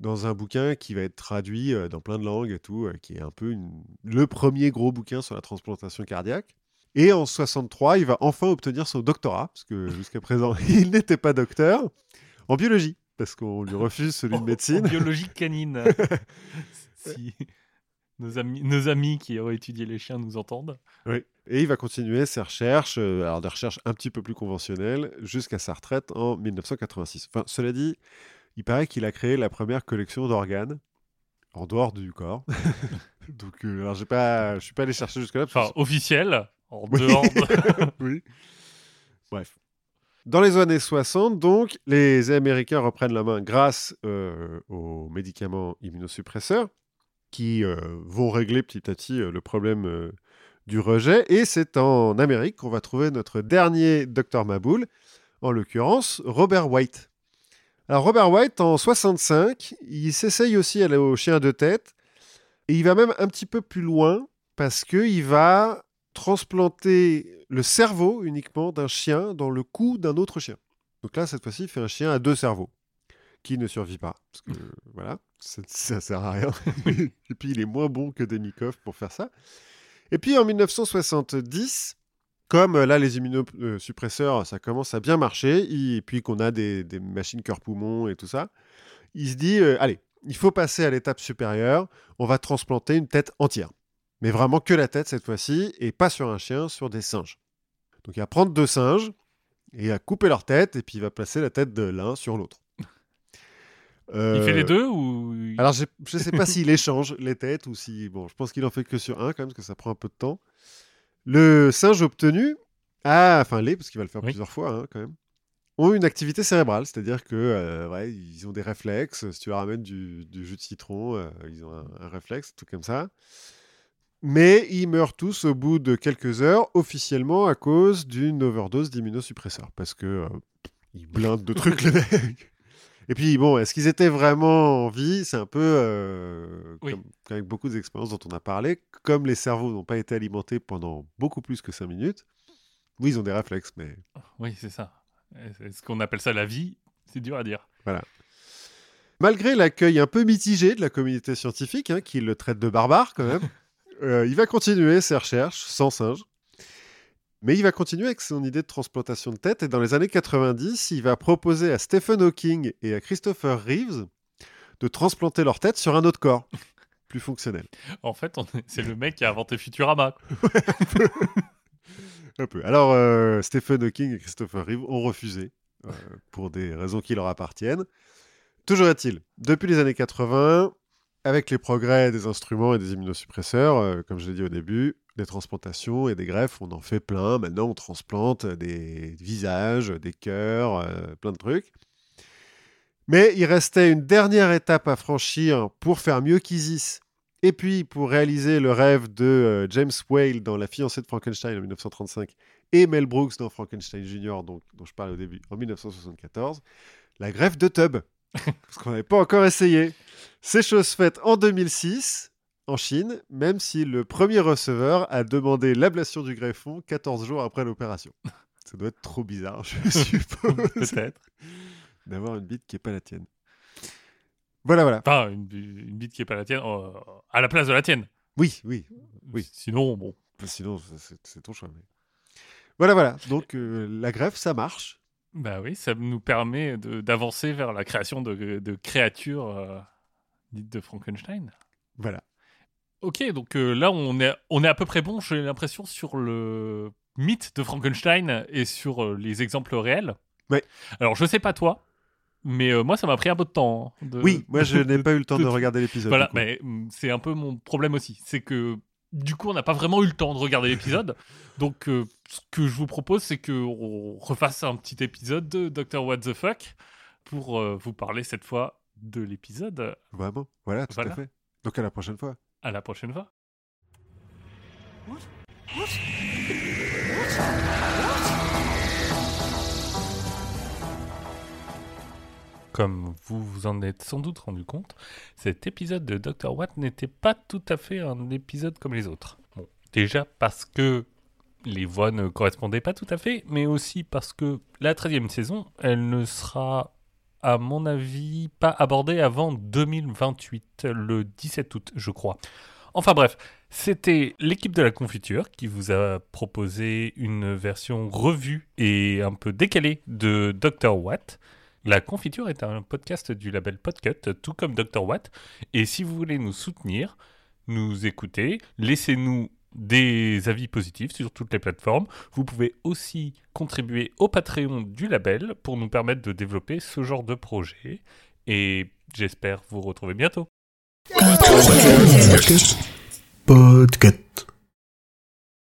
dans un bouquin qui va être traduit euh, dans plein de langues et tout, euh, qui est un peu une- le premier gros bouquin sur la transplantation cardiaque. Et en 63, il va enfin obtenir son doctorat, parce que jusqu'à présent, il n'était pas docteur, en biologie, parce qu'on lui refuse celui de En médecine. biologie canine. si nos amis, nos amis qui ont étudié les chiens nous entendent. Oui. Et il va continuer ses recherches, euh, alors des recherches un petit peu plus conventionnelles, jusqu'à sa retraite en 1986. Enfin, cela dit, il paraît qu'il a créé la première collection d'organes en dehors du corps. Donc, euh, alors j'ai pas, je suis pas allé chercher jusque là. Enfin, officiel, en Oui. dehors de... oui. Bref. Dans les années 60, donc, les Américains reprennent la main grâce euh, aux médicaments immunosuppresseurs qui euh, vont régler petit à petit euh, le problème euh, du rejet. Et c'est en Amérique qu'on va trouver notre dernier docteur Maboul, en l'occurrence Robert White. Alors Robert White, en 65, il s'essaye aussi au chien de tête. Et il va même un petit peu plus loin parce qu'il va transplanter le cerveau uniquement d'un chien dans le cou d'un autre chien. Donc là, cette fois-ci, il fait un chien à deux cerveaux qui ne survit pas. Voilà, ça, ça sert à rien. Et puis, il est moins bon que Demikov pour faire ça. Et puis, en 1970, comme euh, là, les immunosuppresseurs, ça commence à bien marcher, et puis qu'on a des, des machines cœur-poumon et tout ça, il se dit, euh, allez, il faut passer à l'étape supérieure, on va transplanter une tête entière. Mais vraiment que la tête cette fois-ci, et pas sur un chien, sur des singes. Donc il va prendre deux singes, et il va couper leur tête, et puis il va placer la tête de l'un sur l'autre. Il fait Euh, les deux ou... alors, je ne sais pas s'il échange les têtes ou si. Bon, je pense qu'il en fait que sur un, quand même, parce que ça prend un peu de temps. Le singe obtenu, a, enfin, les, parce qu'il va le faire Oui. plusieurs fois, hein, quand même, ont une activité cérébrale, c'est-à-dire que euh, ouais, ils ont des réflexes. Si tu leur amènes du, du jus de citron, euh, ils ont un, un réflexe, tout comme ça. Mais ils meurent tous au bout de quelques heures, officiellement à cause d'une overdose d'immunosuppresseurs, parce que ils blindent de trucs les mecs. Et puis bon, est-ce qu'ils étaient vraiment en vie? C'est un peu euh, Oui. comme avec beaucoup d'expériences dont on a parlé, comme les cerveaux n'ont pas été alimentés pendant beaucoup plus que 5 minutes. Oui, ils ont des réflexes, mais Oui, c'est ça. Est-ce qu'on appelle ça la vie? C'est dur à dire. malgré l'accueil un peu mitigé de la communauté scientifique, hein, qui le traite de barbare quand même, euh, il va continuer ses recherches sans singe. Mais il va continuer avec son idée de transplantation de tête et dans les années 90, il va proposer à Stephen Hawking et à Christopher Reeves de transplanter leur tête sur un autre corps, plus fonctionnel. En fait, c'est le mec qui a inventé Futurama. Un peu. Alors, euh, Stephen Hawking et Christopher Reeve ont refusé euh, pour des raisons qui leur appartiennent. Toujours est-il, depuis les années 80, avec les progrès des instruments et des immunosuppresseurs, euh, comme je l'ai dit au début, des transplantations et des greffes, on en fait plein. Maintenant, on transplante des visages, des cœurs, euh, plein de trucs. Mais il restait une dernière étape à franchir pour faire mieux qu'Isis. Et puis, pour réaliser le rêve de euh, James Whale dans La fiancée de Frankenstein en 1935 et Mel Brooks dans Frankenstein Jr., donc, dont je parlais au début, en 1974, la greffe de tub. Parce qu'on n'avait pas encore essayé. C'est chose faite en 2006 en Chine, même si le premier receveur a demandé l'ablation du greffon 14 jours après l'opération. Ça doit être trop bizarre, je suppose, Peut-être. d'avoir une bite qui n'est pas la tienne. Voilà, voilà. Enfin, une, une bite qui est pas la tienne, euh, à la place de la tienne. Oui, oui. Oui. Sinon, bon. Sinon, c'est- ton choix. mais- Voilà, voilà. Donc, euh, la greffe, ça marche. Bah oui, ça nous permet d'avancer vers la création de, de créatures euh, dites de Frankenstein. Voilà. Ok, donc euh, là, on est, on est à peu près bon, j'ai l'impression, sur le mythe de Frankenstein et sur euh, les exemples réels. Ouais. Alors, je sais pas toi, mais euh, moi, ça m'a pris un peu de temps. hein, de- Oui, moi, je n'ai pas eu le temps de de- regarder l'épisode. Voilà, mais mm, c'est un peu mon problème aussi. C'est que du coup, on n'a pas vraiment eu le temps de regarder l'épisode. Donc, euh, ce que je vous propose, c'est qu'on refasse un petit épisode de Dr. What the Fuck pour euh, vous parler cette fois de l'épisode. Vraiment Voilà, tout Voilà. à fait. Donc à la prochaine fois. À la prochaine fois. Comme vous vous en êtes sans doute rendu compte, cet épisode de Dr. Watt n'était pas tout à fait un épisode comme les autres. Déjà parce que les voix ne correspondaient pas tout à fait, mais aussi parce que la 13e saison, elle ne sera, à mon avis, pas abordée avant 2028, le 17 août, je crois. Enfin bref, c'était l'équipe de la confiture qui vous a proposé une version revue et un peu décalée de Dr. Watt. La confiture est un podcast du label Podcut, tout comme Dr. Watt. Et si vous voulez nous soutenir, nous écouter, laissez-nous des avis positifs sur toutes les plateformes. Vous pouvez aussi contribuer au Patreon du label pour nous permettre de développer ce genre de projet. Et j'espère vous retrouver bientôt. Podcast. Podcast.